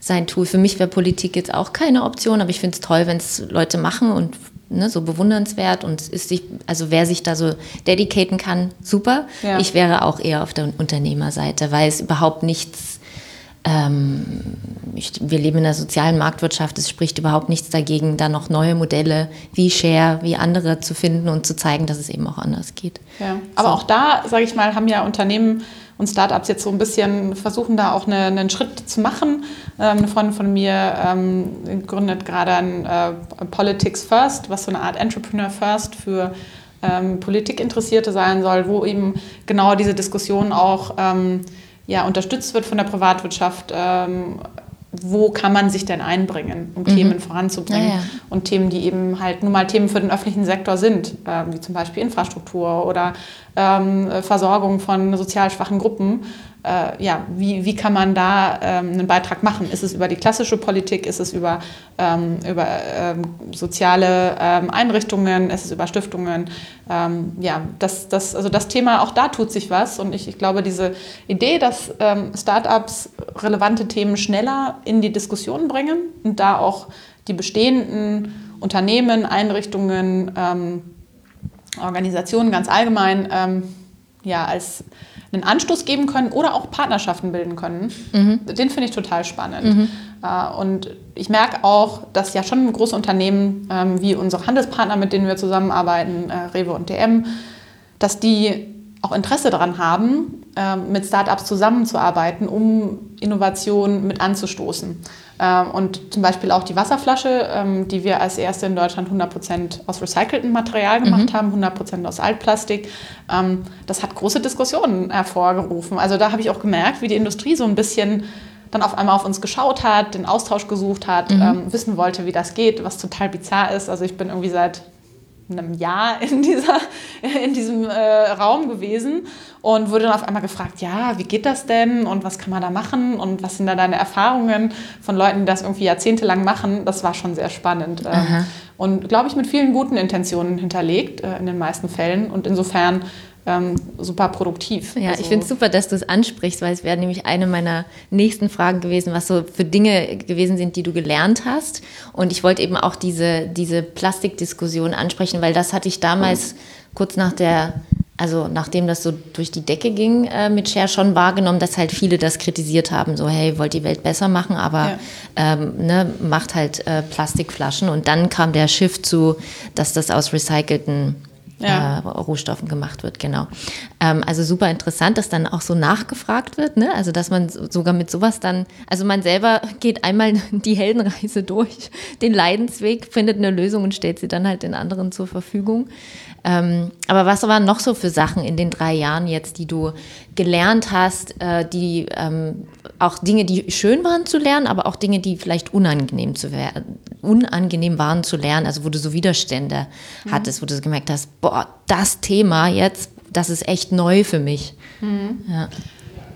sein Tool. Für mich wäre Politik jetzt auch keine Option, aber ich finde es toll, wenn es Leute machen und ne, so bewundernswert und ist sich, also wer sich da so dedicaten kann, super. Ja. Ich wäre auch eher auf der Unternehmerseite, weil es überhaupt nichts, ähm, ich, wir leben in einer sozialen Marktwirtschaft, es spricht überhaupt nichts dagegen, da noch neue Modelle wie Share, wie andere zu finden und zu zeigen, dass es eben auch anders geht. Ja. Aber so. auch da, sage ich mal, haben ja Unternehmen und Startups jetzt so ein bisschen versuchen, da auch eine, einen Schritt zu machen. Ähm, eine Freundin von mir ähm, gründet gerade ein äh, Politics First, was so eine Art Entrepreneur First für ähm, Politikinteressierte sein soll, wo eben genau diese Diskussion auch ähm, ja, unterstützt wird von der Privatwirtschaft ähm, wo kann man sich denn einbringen, um mhm. Themen voranzubringen. Ja, ja. Und Themen, die eben halt nun mal Themen für den öffentlichen Sektor sind, äh, wie zum Beispiel Infrastruktur oder ähm, Versorgung von sozial schwachen Gruppen. Äh, ja, wie, wie kann man da ähm, einen Beitrag machen? Ist es über die klassische Politik? Ist es über, ähm, über ähm, soziale ähm, Einrichtungen? Ist es über Stiftungen? Ähm, ja, das, das, also das Thema, auch da tut sich was. Und ich, ich glaube, diese Idee, dass ähm, Startups relevante Themen schneller in die Diskussion bringen und da auch die bestehenden Unternehmen, Einrichtungen, Organisationen ganz allgemein ja, als einen Anstoß geben können oder auch Partnerschaften bilden können. Mhm. Den finde ich total spannend. Mhm. Äh, und ich merke auch, dass ja schon große Unternehmen ähm, wie unsere Handelspartner, mit denen wir zusammenarbeiten, äh, Rewe und DM, dass die auch Interesse daran haben, ähm, mit Startups zusammenzuarbeiten, um Innovationen mit anzustoßen. Ähm, und zum Beispiel auch die Wasserflasche, ähm, die wir als erste in Deutschland 100% aus recyceltem Material gemacht mhm. haben, 100% aus Altplastik. Das hat große Diskussionen hervorgerufen. Also da habe ich auch gemerkt, wie die Industrie so ein bisschen dann auf einmal auf uns geschaut hat, den Austausch gesucht hat, mhm. wissen wollte, wie das geht, was total bizarr ist. Also ich bin irgendwie seit einem Jahr in, dieser, in diesem äh, Raum gewesen und wurde dann auf einmal gefragt, ja, wie geht das denn und was kann man da machen und was sind da deine Erfahrungen von Leuten, die das irgendwie jahrzehntelang machen. Das war schon sehr spannend ähm, und, glaube ich, mit vielen guten Intentionen hinterlegt äh, in den meisten Fällen und insofern ähm, super produktiv. Ja, also ich finde es super, dass du es ansprichst, weil es wäre nämlich eine meiner nächsten Fragen gewesen, was so für Dinge gewesen sind, die du gelernt hast. Und ich wollte eben auch diese, diese Plastikdiskussion ansprechen, weil das hatte ich damals mhm. kurz nach der also nachdem das so durch die Decke ging äh, mit Share, schon wahrgenommen, dass halt viele das kritisiert haben. So, hey, wollt die Welt besser machen, aber ja. ähm, ne, macht halt äh, Plastikflaschen. Und dann kam der Shift zu, dass das aus recycelten ja. äh, Rohstoffen gemacht wird, genau. Ähm, also super interessant, dass dann auch so nachgefragt wird, ne? Also dass man sogar mit sowas dann, also man selber geht einmal die Heldenreise durch, den Leidensweg, findet eine Lösung und stellt sie dann halt den anderen zur Verfügung. Ähm, aber was waren noch so für Sachen in den drei Jahren jetzt, die du gelernt hast, äh, die ähm, auch Dinge, die schön waren zu lernen, aber auch Dinge, die vielleicht unangenehm, zu unangenehm waren zu lernen, also wo du so Widerstände mhm. hattest, wo du so gemerkt hast, boah, das Thema jetzt, das ist echt neu für mich. Mhm. Ja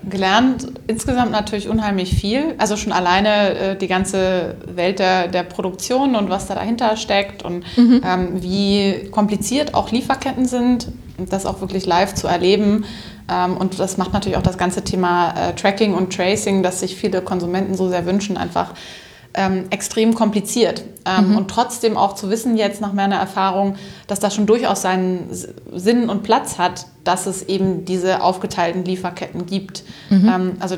gelernt insgesamt natürlich unheimlich viel. Also schon alleine äh, die ganze Welt der, der Produktion und was da dahinter steckt und mhm. ähm, wie kompliziert auch Lieferketten sind. Und das auch wirklich live zu erleben. Ähm, und das macht natürlich auch das ganze Thema äh, Tracking und Tracing, das sich viele Konsumenten so sehr wünschen, einfach ähm, extrem kompliziert. Ähm, mhm. Und trotzdem auch zu wissen jetzt nach meiner Erfahrung, dass das schon durchaus seinen Sinn und Platz hat, dass es eben diese aufgeteilten Lieferketten gibt. Mhm. Ähm, also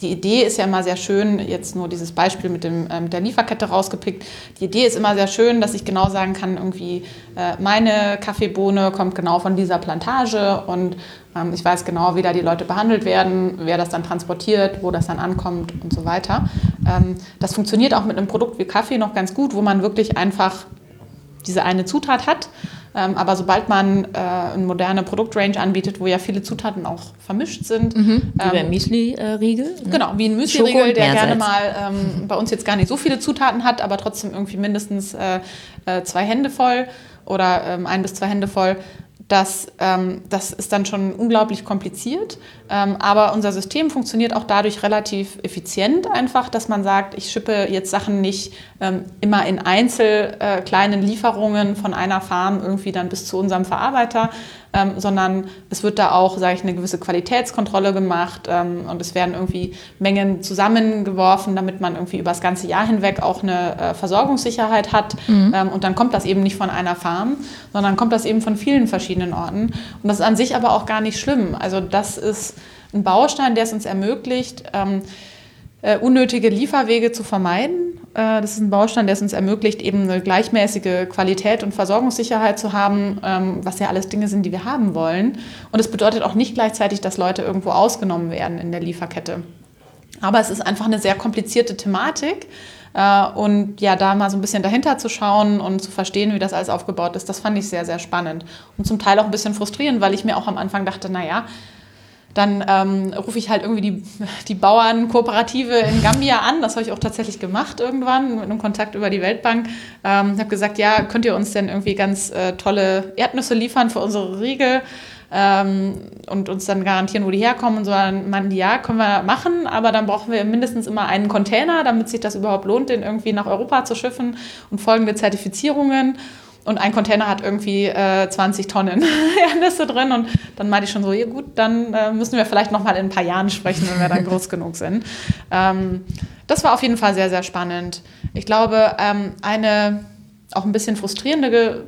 die Idee ist ja immer sehr schön, jetzt nur dieses Beispiel mit, dem, äh, mit der Lieferkette rausgepickt. Die Idee ist immer sehr schön, dass ich genau sagen kann, irgendwie äh, meine Kaffeebohne kommt genau von dieser Plantage und ähm, ich weiß genau, wie da die Leute behandelt werden, wer das dann transportiert, wo das dann ankommt und so weiter. Ähm, das funktioniert auch mit einem Produkt wie Kaffee noch ganz gut, wo man wirklich einfach diese eine Zutat hat ähm, aber sobald man äh, eine moderne Produktrange anbietet, wo ja viele Zutaten auch vermischt sind. Mhm. Wie beim ähm, Müsli-Riegel? Ne? Genau, wie ein Müsli-Riegel, der gerne mal ähm, bei uns jetzt gar nicht so viele Zutaten hat, aber trotzdem irgendwie mindestens äh, äh, zwei Hände voll oder ähm, ein bis zwei Hände voll das, ähm, das ist dann schon unglaublich kompliziert. Ähm, aber unser System funktioniert auch dadurch relativ effizient einfach, dass man sagt, ich schippe jetzt Sachen nicht ähm, immer in einzel äh, kleinen Lieferungen von einer Farm irgendwie dann bis zu unserem Verarbeiter, ähm, sondern es wird da auch, sage ich, eine gewisse Qualitätskontrolle gemacht und es werden irgendwie Mengen zusammengeworfen, damit man irgendwie über das ganze Jahr hinweg auch eine äh, Versorgungssicherheit hat. Mhm. Und dann kommt das eben nicht von einer Farm, sondern kommt das eben von vielen verschiedenen Orten. Und das ist an sich aber auch gar nicht schlimm. Also das ist ein Baustein, der es uns ermöglicht, ähm, äh, unnötige Lieferwege zu vermeiden. Äh, das ist ein Baustein, der es uns ermöglicht, eben eine gleichmäßige Qualität und Versorgungssicherheit zu haben, ähm, was ja alles Dinge sind, die wir haben wollen. Und es bedeutet auch nicht gleichzeitig, dass Leute irgendwo ausgenommen werden in der Lieferkette. Aber es ist einfach eine sehr komplizierte Thematik. Äh, und ja, da mal so ein bisschen dahinter zu schauen und zu verstehen, wie das alles aufgebaut ist, das fand ich sehr, sehr spannend. Und zum Teil auch ein bisschen frustrierend, weil ich mir auch am Anfang dachte, naja, dann ähm, rufe ich halt irgendwie die, die Bauernkooperative in Gambia an. Das habe ich auch tatsächlich gemacht irgendwann mit einem Kontakt über die Weltbank. Ähm, habe gesagt, ja, könnt ihr uns denn irgendwie ganz äh, tolle Erdnüsse liefern für unsere Riegel ähm, und uns dann garantieren, wo die herkommen und so. Dann meinten die, ja, können wir machen, aber dann brauchen wir mindestens immer einen Container, damit sich das überhaupt lohnt, den irgendwie nach Europa zu schiffen und folgende Zertifizierungen. Und ein Container hat irgendwie äh, 20 Tonnen Erdnüsse drin. Und dann meinte ich schon so, ja gut, dann äh, müssen wir vielleicht noch mal in ein paar Jahren sprechen, wenn wir dann groß genug sind. Ähm, das war auf jeden Fall sehr, sehr spannend. Ich glaube, ähm, eine auch ein bisschen frustrierende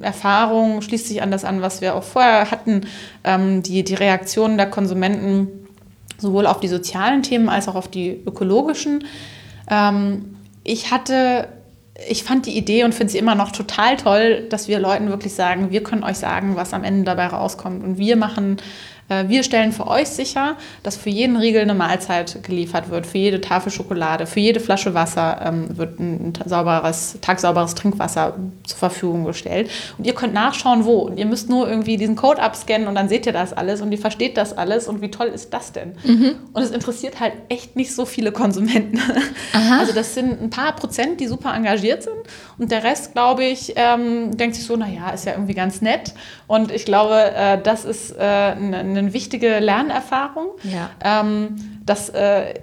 Erfahrung schließt sich an das an, was wir auch vorher hatten. Ähm, die, die Reaktionen der Konsumenten sowohl auf die sozialen Themen als auch auf die ökologischen. Ähm, ich hatte ich fand die Idee und finde sie immer noch total toll, dass wir Leuten wirklich sagen, wir können euch sagen, was am Ende dabei rauskommt. Und wir machen wir stellen für euch sicher, dass für jeden Riegel eine Mahlzeit geliefert wird, für jede Tafel Schokolade, für jede Flasche Wasser ähm, wird ein sauberes, tagsauberes Trinkwasser zur Verfügung gestellt. Und ihr könnt nachschauen, wo. Und ihr müsst nur irgendwie diesen Code abscannen und dann seht ihr das alles und ihr versteht das alles. Und wie toll ist das denn? Mhm. Und es interessiert halt echt nicht so viele Konsumenten. Aha. Also das sind ein paar Prozent, die super engagiert sind. Und der Rest, glaube ich, ähm, denkt sich so, naja, ist ja irgendwie ganz nett. Und ich glaube, äh, das ist äh, eine eine wichtige Lernerfahrung, ja. ähm, dass äh,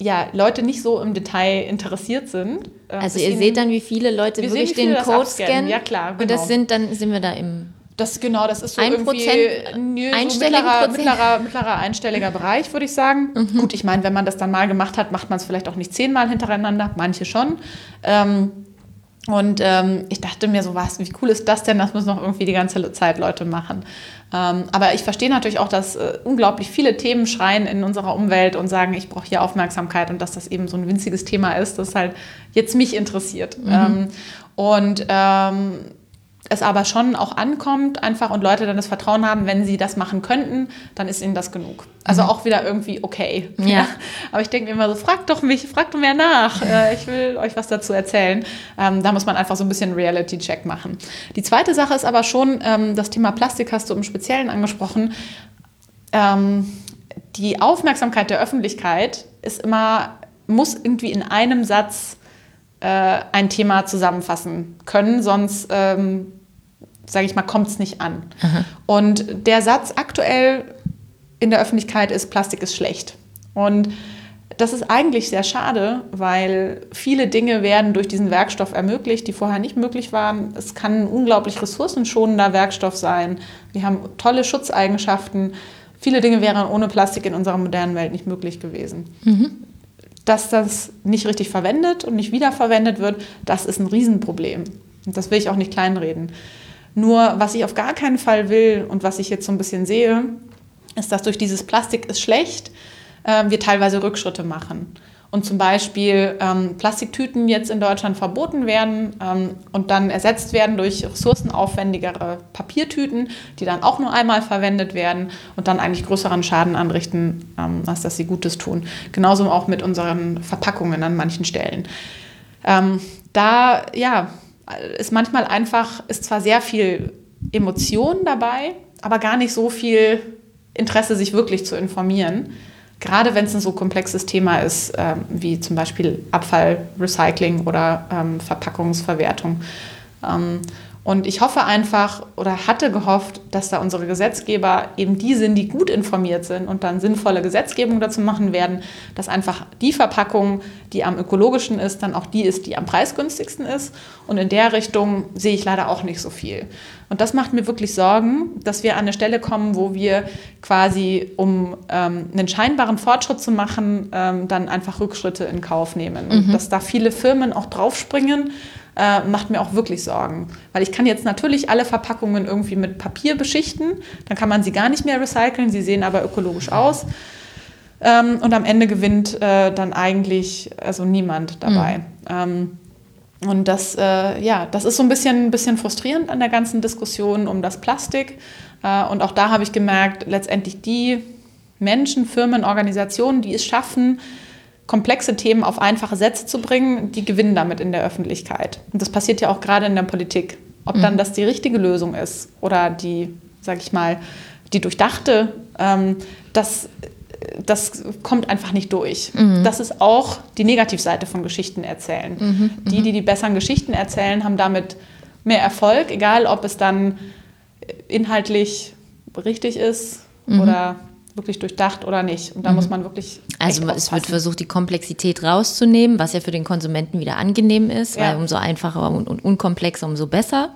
ja, Leute nicht so im Detail interessiert sind. Äh, also ihr seht dann, wie viele Leute wirklich den Code scannen. Ja, klar. Genau. Und das genau. sind, dann sind wir da im das genau, das ist so ein irgendwie nö, so mittlerer, mittlerer, mittlerer, einstelliger Bereich, würde ich sagen. Mhm. Gut, ich meine, wenn man das dann mal gemacht hat, macht man es vielleicht auch nicht zehnmal hintereinander, manche schon. Ähm, Und ähm, ich dachte mir so, was, wie cool ist das denn? Das müssen noch irgendwie die ganze Zeit Leute machen. Ähm, aber ich verstehe natürlich auch, dass äh, unglaublich viele Themen schreien in unserer Umwelt und sagen, ich brauche hier Aufmerksamkeit und dass das eben so ein winziges Thema ist, das halt jetzt mich interessiert. Mhm. Ähm, und ähm, es aber schon auch ankommt einfach und Leute dann das Vertrauen haben, wenn sie das machen könnten, dann ist ihnen das genug. Also mhm. auch wieder irgendwie okay. Ja. ja. Aber ich denke mir immer so, fragt doch mich, fragt doch mehr nach. Äh, ich will euch was dazu erzählen. Ähm, da muss man einfach so ein bisschen Reality-Check machen. Die zweite Sache ist aber schon, ähm, das Thema Plastik hast du im Speziellen angesprochen. Ähm, die Aufmerksamkeit der Öffentlichkeit ist immer, muss irgendwie in einem Satz äh, ein Thema zusammenfassen können, sonst ähm, sage ich mal, kommt es nicht an. Aha. Und der Satz aktuell in der Öffentlichkeit ist, Plastik ist schlecht. Und das ist eigentlich sehr schade, weil viele Dinge werden durch diesen Werkstoff ermöglicht, die vorher nicht möglich waren. Es kann ein unglaublich ressourcenschonender Werkstoff sein. Wir haben tolle Schutzeigenschaften. Viele Dinge wären ohne Plastik in unserer modernen Welt nicht möglich gewesen. Mhm. Dass das nicht richtig verwendet und nicht wiederverwendet wird, das ist ein Riesenproblem. Und das will ich auch nicht kleinreden. Nur was ich auf gar keinen Fall will und was ich jetzt so ein bisschen sehe, ist, dass durch dieses Plastik ist schlecht, äh, wir teilweise Rückschritte machen. Und zum Beispiel ähm, Plastiktüten jetzt in Deutschland verboten werden ähm, und dann ersetzt werden durch ressourcenaufwendigere Papiertüten, die dann auch nur einmal verwendet werden und dann eigentlich größeren Schaden anrichten, ähm, als dass sie Gutes tun. Genauso auch mit unseren Verpackungen an manchen Stellen. Ähm, da, ja, ist manchmal einfach, ist zwar sehr viel Emotion dabei, aber gar nicht so viel Interesse, sich wirklich zu informieren. Gerade wenn es ein so komplexes Thema ist, ähm, wie zum Beispiel Abfallrecycling oder ähm, Verpackungsverwertung. Ähm, und ich hoffe einfach oder hatte gehofft, dass da unsere Gesetzgeber eben die sind, die gut informiert sind und dann sinnvolle Gesetzgebung dazu machen werden, dass einfach die Verpackung, die am ökologischen ist, dann auch die ist, die am preisgünstigsten ist. Und in der Richtung sehe ich leider auch nicht so viel. Und das macht mir wirklich Sorgen, dass wir an eine Stelle kommen, wo wir quasi, um ähm, einen scheinbaren Fortschritt zu machen, ähm, dann einfach Rückschritte in Kauf nehmen. Mhm. Und dass da viele Firmen auch draufspringen äh, macht mir auch wirklich Sorgen. Weil ich kann jetzt natürlich alle Verpackungen irgendwie mit Papier beschichten, dann kann man sie gar nicht mehr recyceln, sie sehen aber ökologisch aus. Ähm, und am Ende gewinnt äh, dann eigentlich also niemand dabei. Mhm. Ähm, und das, äh, ja, das ist so ein bisschen, bisschen frustrierend an der ganzen Diskussion um das Plastik. Äh, und auch da habe ich gemerkt, letztendlich die Menschen, Firmen, Organisationen, die es schaffen, komplexe Themen auf einfache Sätze zu bringen, die gewinnen damit in der Öffentlichkeit. Und das passiert ja auch gerade in der Politik. Ob mhm. dann das die richtige Lösung ist oder die, sag ich mal, die durchdachte, ähm, das, das kommt einfach nicht durch. Mhm. Das ist auch die Negativseite von Geschichten erzählen. Mhm. Die, die die besseren Geschichten erzählen, haben damit mehr Erfolg, egal ob es dann inhaltlich richtig ist mhm. oder wirklich durchdacht oder nicht. Und da mhm. muss man wirklich. Also es wird versucht, die Komplexität rauszunehmen, was ja für den Konsumenten wieder angenehm ist, ja. weil umso einfacher und, und unkomplexer, umso besser.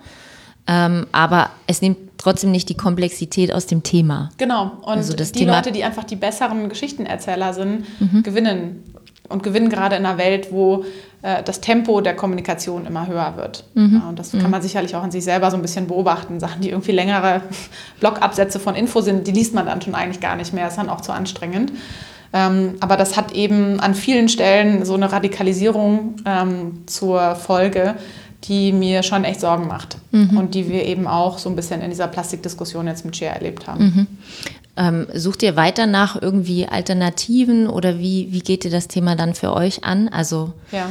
Ähm, aber es nimmt trotzdem nicht die Komplexität aus dem Thema. Genau. Und also die Thema Leute, die einfach die besseren Geschichtenerzähler sind, mhm. gewinnen. Und gewinnen gerade in einer Welt, wo äh, das Tempo der Kommunikation immer höher wird. Mhm. Ja, und das kann mhm. man sicherlich auch an sich selber so ein bisschen beobachten. Sachen, die irgendwie längere Blockabsätze von Info sind, die liest man dann schon eigentlich gar nicht mehr. Ist dann auch zu anstrengend. Ähm, aber das hat eben an vielen Stellen so eine Radikalisierung ähm, zur Folge, die mir schon echt Sorgen macht mhm. und die wir eben auch so ein bisschen in dieser Plastikdiskussion jetzt mit Share erlebt haben. Mhm. Ähm, sucht ihr weiter nach irgendwie Alternativen oder wie, wie geht ihr das Thema dann für euch an? Also ja.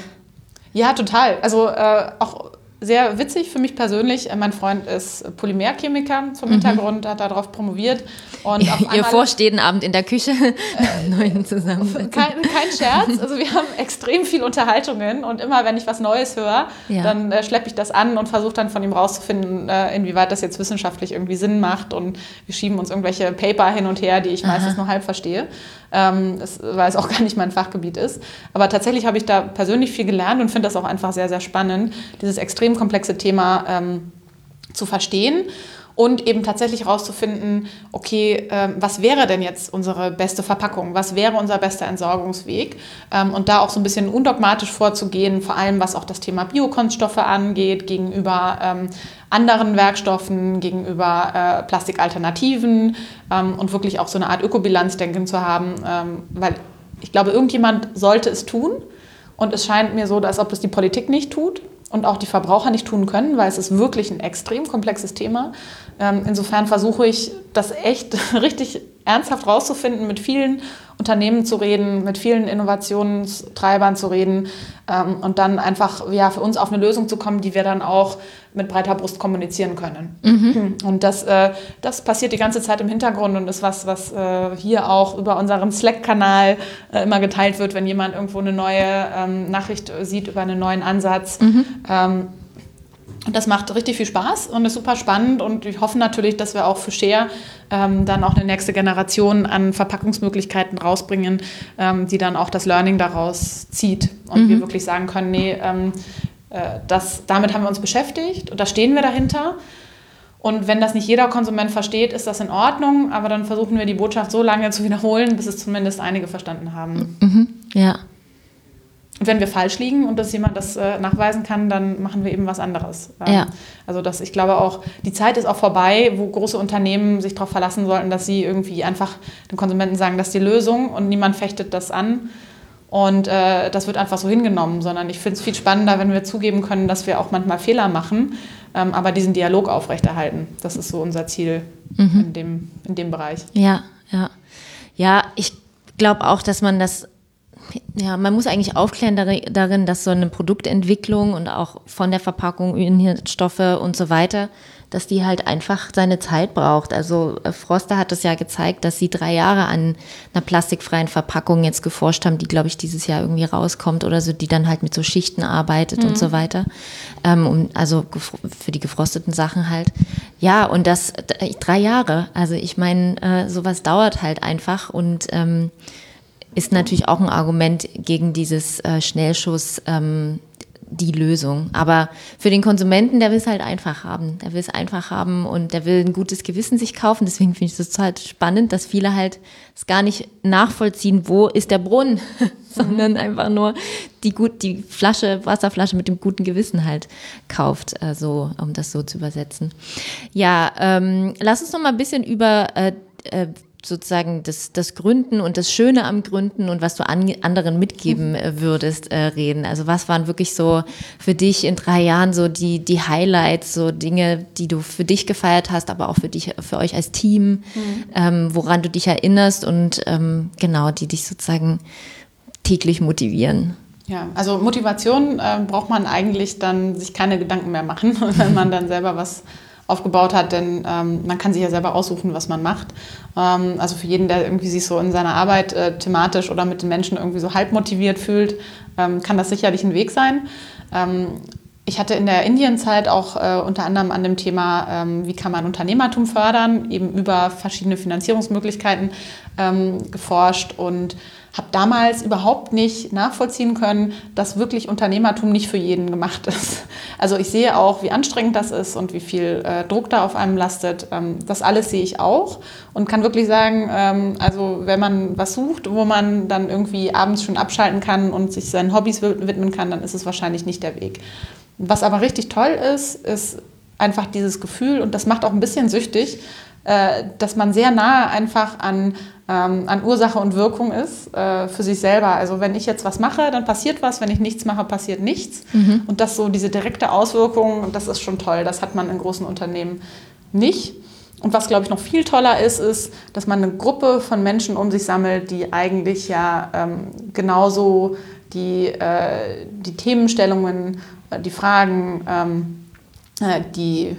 Ja, total. Also äh, auch sehr witzig für mich persönlich. Äh, mein Freund ist Polymerchemiker vom mhm. Hintergrund, hat darauf promoviert. Und Ihr vorsteht einen Abend in der Küche, äh, neuen zusammen. Kein, kein Scherz. Also wir haben extrem viel Unterhaltungen und immer, wenn ich was Neues höre, ja. dann äh, schleppe ich das an und versuche dann von ihm rauszufinden, äh, inwieweit das jetzt wissenschaftlich irgendwie Sinn macht. Und wir schieben uns irgendwelche Paper hin und her, die ich Aha. meistens nur halb verstehe ähm, das, weil es auch gar nicht mein Fachgebiet ist. Aber tatsächlich habe ich da persönlich viel gelernt und finde das auch einfach sehr, sehr spannend, dieses extrem komplexe Thema ähm, zu verstehen und eben tatsächlich herauszufinden, okay, äh, was wäre denn jetzt unsere beste Verpackung, was wäre unser bester Entsorgungsweg? Ähm, und da auch so ein bisschen undogmatisch vorzugehen, vor allem was auch das Thema Biokunststoffe angeht, gegenüber ähm, anderen Werkstoffen, gegenüber äh, Plastikalternativen ähm, und wirklich auch so eine Art Ökobilanzdenken zu haben, ähm, weil ich glaube, irgendjemand sollte es tun. Und es scheint mir so, als ob das die Politik nicht tut und auch die Verbraucher nicht tun können, weil es ist wirklich ein extrem komplexes Thema. Ähm, insofern versuche ich, das echt richtig ernsthaft rauszufinden, mit vielen Unternehmen zu reden, mit vielen Innovationstreibern zu reden ähm, und dann einfach ja, für uns auf eine Lösung zu kommen, die wir dann auch mit breiter Brust kommunizieren können. Mhm. Und das, äh, das passiert die ganze Zeit im Hintergrund und ist was, was äh, hier auch über unseren Slack-Kanal äh, immer geteilt wird, wenn jemand irgendwo eine neue ähm, Nachricht sieht über einen neuen Ansatz. Mhm. Ähm, und das macht richtig viel Spaß und ist super spannend und ich hoffe natürlich, dass wir auch für Share ähm, dann auch eine nächste Generation an Verpackungsmöglichkeiten rausbringen, ähm, die dann auch das Learning daraus zieht und mhm. wir wirklich sagen können, nee, ähm, äh, das, damit haben wir uns beschäftigt und da stehen wir dahinter. Und wenn das nicht jeder Konsument versteht, ist das in Ordnung, aber dann versuchen wir die Botschaft so lange zu wiederholen, bis es zumindest einige verstanden haben. Mhm. Ja. Und wenn wir falsch liegen und dass jemand das äh, nachweisen kann, dann machen wir eben was anderes. Ähm, ja. Also das, ich glaube auch, die Zeit ist auch vorbei, wo große Unternehmen sich darauf verlassen sollten, dass sie irgendwie einfach den Konsumenten sagen, das ist die Lösung und niemand fechtet das an. Und äh, das wird einfach so hingenommen, sondern ich finde es viel spannender, wenn wir zugeben können, dass wir auch manchmal Fehler machen, ähm, aber diesen Dialog aufrechterhalten. Das ist so unser Ziel mhm. in, dem, in dem Bereich. Ja, ja. Ja, ich glaube auch, dass man das ja, man muss eigentlich aufklären darin, dass so eine Produktentwicklung und auch von der Verpackung, Inhaltsstoffe und so weiter, dass die halt einfach seine Zeit braucht. Also äh, Froster hat es ja gezeigt, dass sie drei Jahre an einer plastikfreien Verpackung jetzt geforscht haben, die, glaube ich, dieses Jahr irgendwie rauskommt oder so, die dann halt mit so Schichten arbeitet mhm. und so weiter. Ähm, also für die gefrosteten Sachen halt. Ja, und das drei Jahre. Also ich meine, äh, sowas dauert halt einfach und ähm, ist natürlich auch ein Argument gegen dieses äh, Schnellschuss. Ähm, die Lösung. Aber für den Konsumenten, der will es halt einfach haben. Der will es einfach haben und der will ein gutes Gewissen sich kaufen. Deswegen finde ich es halt spannend, dass viele halt es gar nicht nachvollziehen, wo ist der Brunnen, sondern einfach nur die gut, die Flasche, Wasserflasche mit dem guten Gewissen halt kauft, äh, so, um das so zu übersetzen. Ja, ähm, lass uns noch mal ein bisschen über äh, äh, sozusagen das, das Gründen und das Schöne am Gründen und was du an, anderen mitgeben äh, würdest, äh, reden? Also was waren wirklich so für dich in drei Jahren so die, die Highlights, so Dinge, die du für dich gefeiert hast, aber auch für dich, für euch als Team, mhm. ähm, woran du dich erinnerst und ähm, genau, die dich sozusagen täglich motivieren? Ja, also Motivation äh, braucht man eigentlich dann sich keine Gedanken mehr machen, wenn man dann selber was aufgebaut hat, denn ähm, man kann sich ja selber aussuchen, was man macht. Ähm, also für jeden, der irgendwie sich so in seiner Arbeit äh, thematisch oder mit den Menschen irgendwie so halb motiviert fühlt, ähm, kann das sicherlich ein Weg sein. Ich hatte in der Indienzeit auch äh, unter anderem an dem Thema, ähm, wie kann man Unternehmertum fördern, eben über verschiedene Finanzierungsmöglichkeiten ähm, geforscht und habe damals überhaupt nicht nachvollziehen können, dass wirklich Unternehmertum nicht für jeden gemacht ist. Also ich sehe auch, wie anstrengend das ist und wie viel äh, Druck da auf einem lastet. Ähm, das alles sehe ich auch und kann wirklich sagen, ähm, also wenn man was sucht, wo man dann irgendwie abends schon abschalten kann und sich seinen Hobbys widmen kann, dann ist es wahrscheinlich nicht der Weg. Was aber richtig toll ist, ist einfach dieses Gefühl und das macht auch ein bisschen süchtig, äh, dass man sehr nahe einfach an, ähm, an Ursache und Wirkung ist äh, für sich selber. Also wenn ich jetzt was mache, dann passiert was, wenn ich nichts mache, passiert nichts. Mhm. Und das so diese direkte Auswirkung, das ist schon toll. Das hat man in großen Unternehmen nicht. Und was, glaube ich, noch viel toller ist, ist, dass man eine Gruppe von Menschen um sich sammelt, die eigentlich ja ähm, genauso die, äh, die Themenstellungen, die Fragen, ähm, äh, die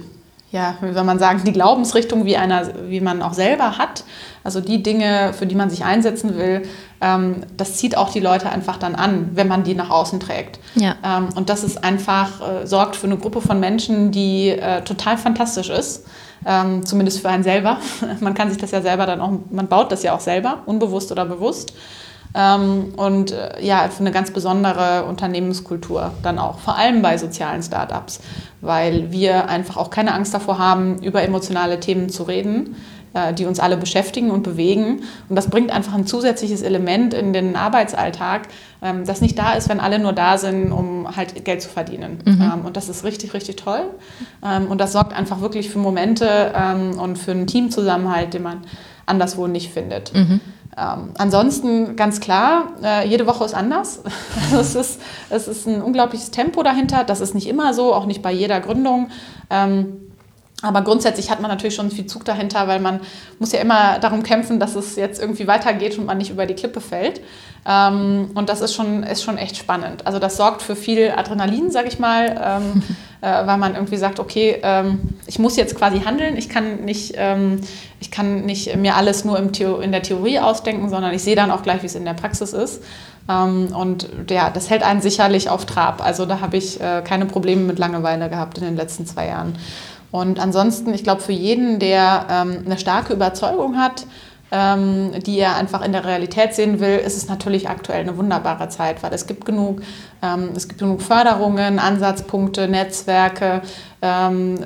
ja, wie soll man sagen, die Glaubensrichtung, wie, einer, wie man auch selber hat, also die Dinge, für die man sich einsetzen will, ähm, das zieht auch die Leute einfach dann an, wenn man die nach außen trägt. Ja. Ähm, und das ist einfach, äh, sorgt für eine Gruppe von Menschen, die äh, total fantastisch ist. Ähm, zumindest für einen selber. Man kann sich das ja selber dann auch, man baut das ja auch selber, unbewusst oder bewusst. Ähm, und äh, ja, für eine ganz besondere Unternehmenskultur dann auch, vor allem bei sozialen Startups, weil wir einfach auch keine Angst davor haben, über emotionale Themen zu reden äh, die uns alle beschäftigen und bewegen. Und das bringt einfach ein zusätzliches Element in den Arbeitsalltag, ähm, das nicht da ist, wenn alle nur da sind, um halt Geld zu verdienen. Mhm. Ähm, und das ist richtig, richtig toll. Und das sorgt einfach wirklich für Momente und für einen Teamzusammenhalt, den man anderswo nicht findet. Mhm. Ähm, ansonsten ganz klar, äh, jede Woche ist anders. es, ist, es ist ein unglaubliches Tempo dahinter. Das ist nicht immer so, auch nicht bei jeder Gründung. Ähm, aber grundsätzlich hat man natürlich schon viel Zug dahinter, weil man muss ja immer darum kämpfen, dass es jetzt irgendwie weitergeht und man nicht über die Klippe fällt. Ähm, und das ist schon, ist schon echt spannend. Also das sorgt für viel Adrenalin, sage ich mal, ähm, äh, weil man irgendwie sagt, okay, ähm, ich muss jetzt quasi handeln. Ich kann nicht, ähm, ich kann nicht mir alles nur im in der Theorie ausdenken, sondern ich sehe dann auch gleich, wie es in der Praxis ist. Ähm, und ja, das hält einen sicherlich auf Trab. Also da habe ich äh, keine Probleme mit Langeweile gehabt in den letzten zwei Jahren. Und ansonsten, ich glaube, für jeden, der ähm, eine starke Überzeugung hat, ähm, die er einfach in der Realität sehen will, ist es natürlich aktuell eine wunderbare Zeit, weil es gibt genug, ähm, es gibt genug Förderungen, Ansatzpunkte, Netzwerke. Ähm,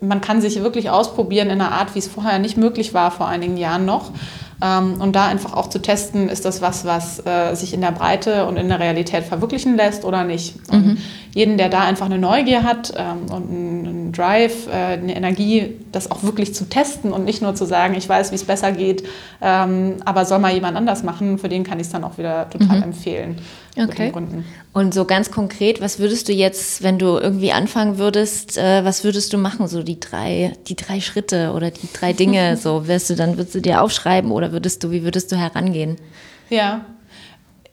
man kann sich wirklich ausprobieren in einer Art, wie es vorher nicht möglich war, vor einigen Jahren noch. Ähm, und da einfach auch zu testen, ist das was, was äh, sich in der Breite und in der Realität verwirklichen lässt oder nicht. Mhm. Jeden, der da einfach eine Neugier hat ähm, und einen Drive, äh, eine Energie, das auch wirklich zu testen und nicht nur zu sagen, ich weiß, wie es besser geht, ähm, aber soll mal jemand anders machen, für den kann ich es dann auch wieder total mhm. empfehlen. Okay. Und so ganz konkret, was würdest du jetzt, wenn du irgendwie anfangen würdest, äh, was würdest du machen? So die drei, die drei Schritte oder die drei Dinge, so wirst du dann, würdest du dir aufschreiben oder würdest du, wie würdest du herangehen? Ja.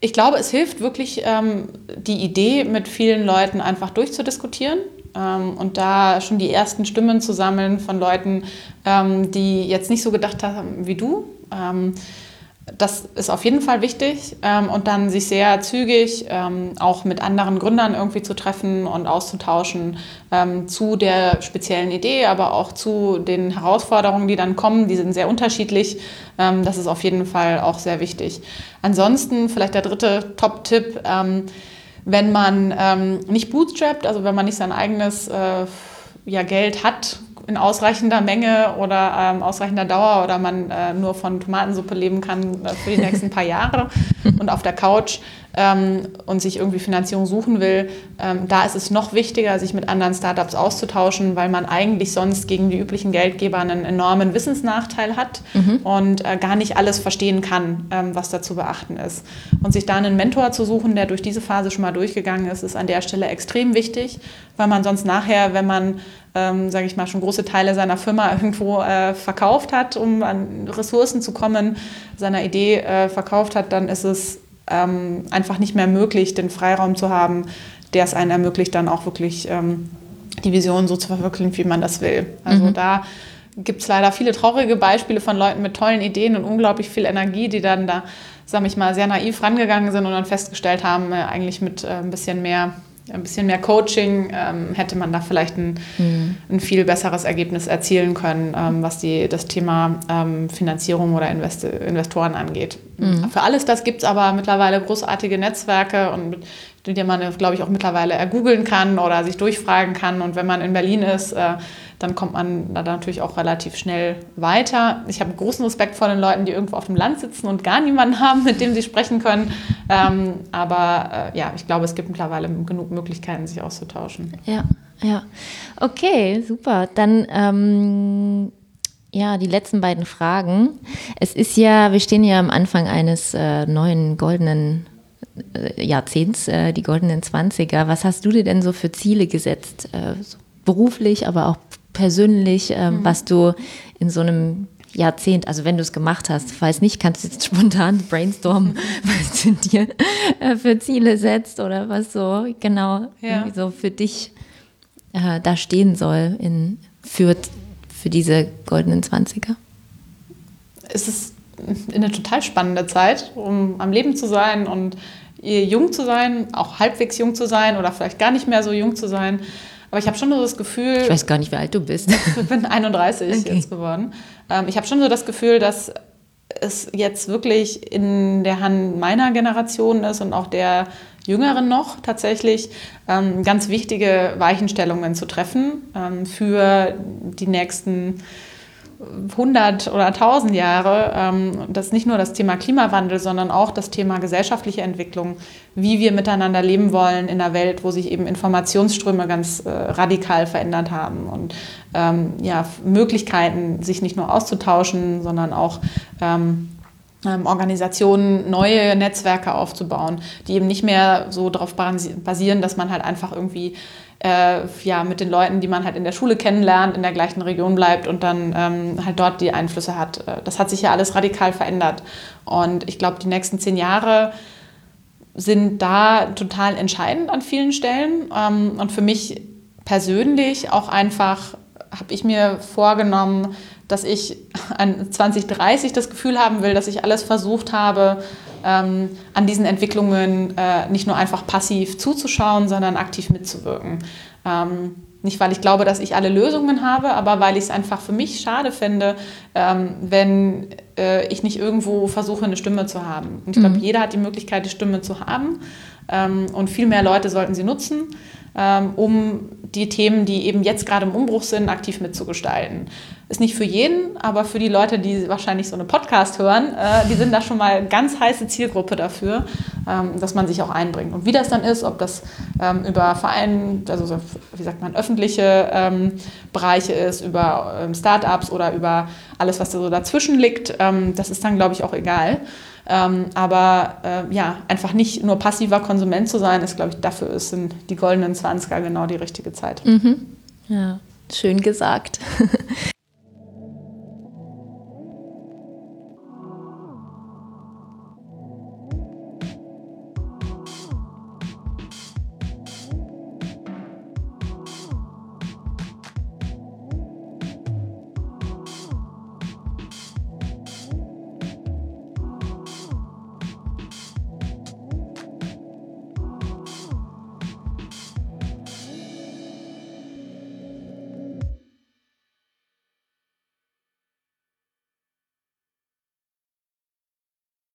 Ich glaube, es hilft wirklich, ähm, die Idee mit vielen Leuten einfach durchzudiskutieren ähm, und da schon die ersten Stimmen zu sammeln von Leuten, ähm, die jetzt nicht so gedacht haben wie du. Das ist auf jeden Fall wichtig ähm, und dann sich sehr zügig ähm, auch mit anderen Gründern irgendwie zu treffen und auszutauschen ähm, zu der speziellen Idee, aber auch zu den Herausforderungen, die dann kommen. Die sind sehr unterschiedlich. Ähm, das ist auf jeden Fall auch sehr wichtig. Ansonsten vielleicht der dritte Top-Tipp, ähm, wenn man ähm, nicht bootstrapped, also wenn man nicht sein eigenes äh, ja, Geld hat, in ausreichender Menge oder ähm, ausreichender Dauer oder man äh, nur von Tomatensuppe leben kann äh, für die nächsten paar Jahre und auf der Couch ähm, und sich irgendwie Finanzierung suchen will, ähm, da ist es noch wichtiger, sich mit anderen Startups auszutauschen, weil man eigentlich sonst gegen die üblichen Geldgeber einen enormen Wissensnachteil hat mhm. und äh, gar nicht alles verstehen kann, ähm, was da zu beachten ist. Und sich da einen Mentor zu suchen, der durch diese Phase schon mal durchgegangen ist, ist an der Stelle extrem wichtig, weil man sonst nachher, wenn man ähm, sage ich mal, schon große Teile seiner Firma irgendwo äh, verkauft hat, um an Ressourcen zu kommen, seiner Idee äh, verkauft hat, dann ist es ähm, einfach nicht mehr möglich, den Freiraum zu haben, der es einen ermöglicht, dann auch wirklich ähm, die Vision so zu verwirklichen, wie man das will. Also mhm. da gibt es leider viele traurige Beispiele von Leuten mit tollen Ideen und unglaublich viel Energie, die dann da, sage ich mal, sehr naiv rangegangen sind und dann festgestellt haben, äh, eigentlich mit äh, ein bisschen mehr ein bisschen mehr Coaching, ähm, hätte man da vielleicht ein, mhm. ein, viel besseres Ergebnis erzielen können, ähm, was die, das Thema ähm, Finanzierung oder Invest Investoren angeht. Mhm. Für alles das gibt es aber mittlerweile großartige Netzwerke und die man, glaube ich, auch mittlerweile ergoogeln kann oder sich durchfragen kann. Und wenn man in Berlin ist, äh, dann kommt man da natürlich auch relativ schnell weiter. Ich habe großen Respekt vor den Leuten, die irgendwo auf dem Land sitzen und gar niemanden haben, mit dem sie sprechen können. Ähm, aber äh, ja, ich glaube, es gibt mittlerweile genug Möglichkeiten, sich auszutauschen. Ja, ja. Okay, super. Dann ähm ja, die letzten beiden Fragen. Es ist ja, wir stehen ja am Anfang eines äh, neuen goldenen äh, Jahrzehnts, äh, die goldenen Zwanziger. Was hast du dir denn so für Ziele gesetzt? Äh, beruflich, aber auch persönlich, ähm, mhm. was du in so einem Jahrzehnt, also wenn du es gemacht hast, falls nicht, kannst du jetzt spontan brainstormen, was du dir äh, für Ziele setzt oder was so genau ja. so für dich äh, da stehen soll in, für, für diese goldenen Zwanziger. Es ist eine total spannende Zeit, um am Leben zu sein und jung zu sein, auch halbwegs jung zu sein oder vielleicht gar nicht mehr so jung zu sein. Aber ich habe schon so das Gefühl. Ich weiß gar nicht, wie alt du bist. Ich bin 31 okay. jetzt geworden. Ähm, ich habe schon so das Gefühl, dass es jetzt wirklich in der Hand meiner Generation ist und auch der Jüngeren noch tatsächlich, ähm, ganz wichtige Weichenstellungen zu treffen ähm, für die nächsten 100 oder 1000 Jahre. Ähm, das ist nicht nur das Thema Klimawandel, sondern auch das Thema gesellschaftliche Entwicklung, wie wir miteinander leben wollen in einer Welt, wo sich eben Informationsströme ganz äh, radikal verändert haben und ähm, ja, Möglichkeiten, sich nicht nur auszutauschen, sondern auch ähm, Organisationen neue Netzwerke aufzubauen, die eben nicht mehr so darauf basieren, dass man halt einfach irgendwie äh, ja, mit den Leuten, die man halt in der Schule kennenlernt, in der gleichen Region bleibt und dann ähm, halt dort die Einflüsse hat. Äh, das hat sich ja alles radikal verändert. Und ich glaube, die nächsten zehn Jahre sind da total entscheidend an vielen Stellen. Ähm, und für mich persönlich auch einfach habe ich mir vorgenommen, dass ich an 2030 das Gefühl haben will, dass ich alles versucht habe, ähm, an diesen Entwicklungen äh, nicht nur einfach passiv zuzuschauen, sondern aktiv mitzuwirken. Ähm, nicht, weil ich glaube, dass ich alle Lösungen habe, aber weil ich es einfach für mich schade finde, ähm, wenn äh, ich nicht irgendwo versuche, eine Stimme zu haben. Und ich glaube, mhm. jeder hat die Möglichkeit, die Stimme zu haben. Ähm, und viel mehr Leute sollten sie nutzen, ähm, um die Themen, die eben jetzt gerade im Umbruch sind, aktiv mitzugestalten. Ist nicht für jeden, aber für die Leute, die wahrscheinlich so eine Podcast hören, äh, die sind da schon mal ganz heiße Zielgruppe dafür, ähm, dass man sich auch einbringt. Und wie das dann ist, ob das über Vereine, also so, wie sagt man, öffentliche Bereiche ist, über Startups oder über alles, was da so dazwischen liegt, das ist dann, glaube ich, auch egal. Ähm, aber äh, ja, einfach nicht nur passiver Konsument zu sein, ist, glaube ich, dafür sind die goldenen 20er genau die richtige Zeit. Mhm. Ja, schön gesagt.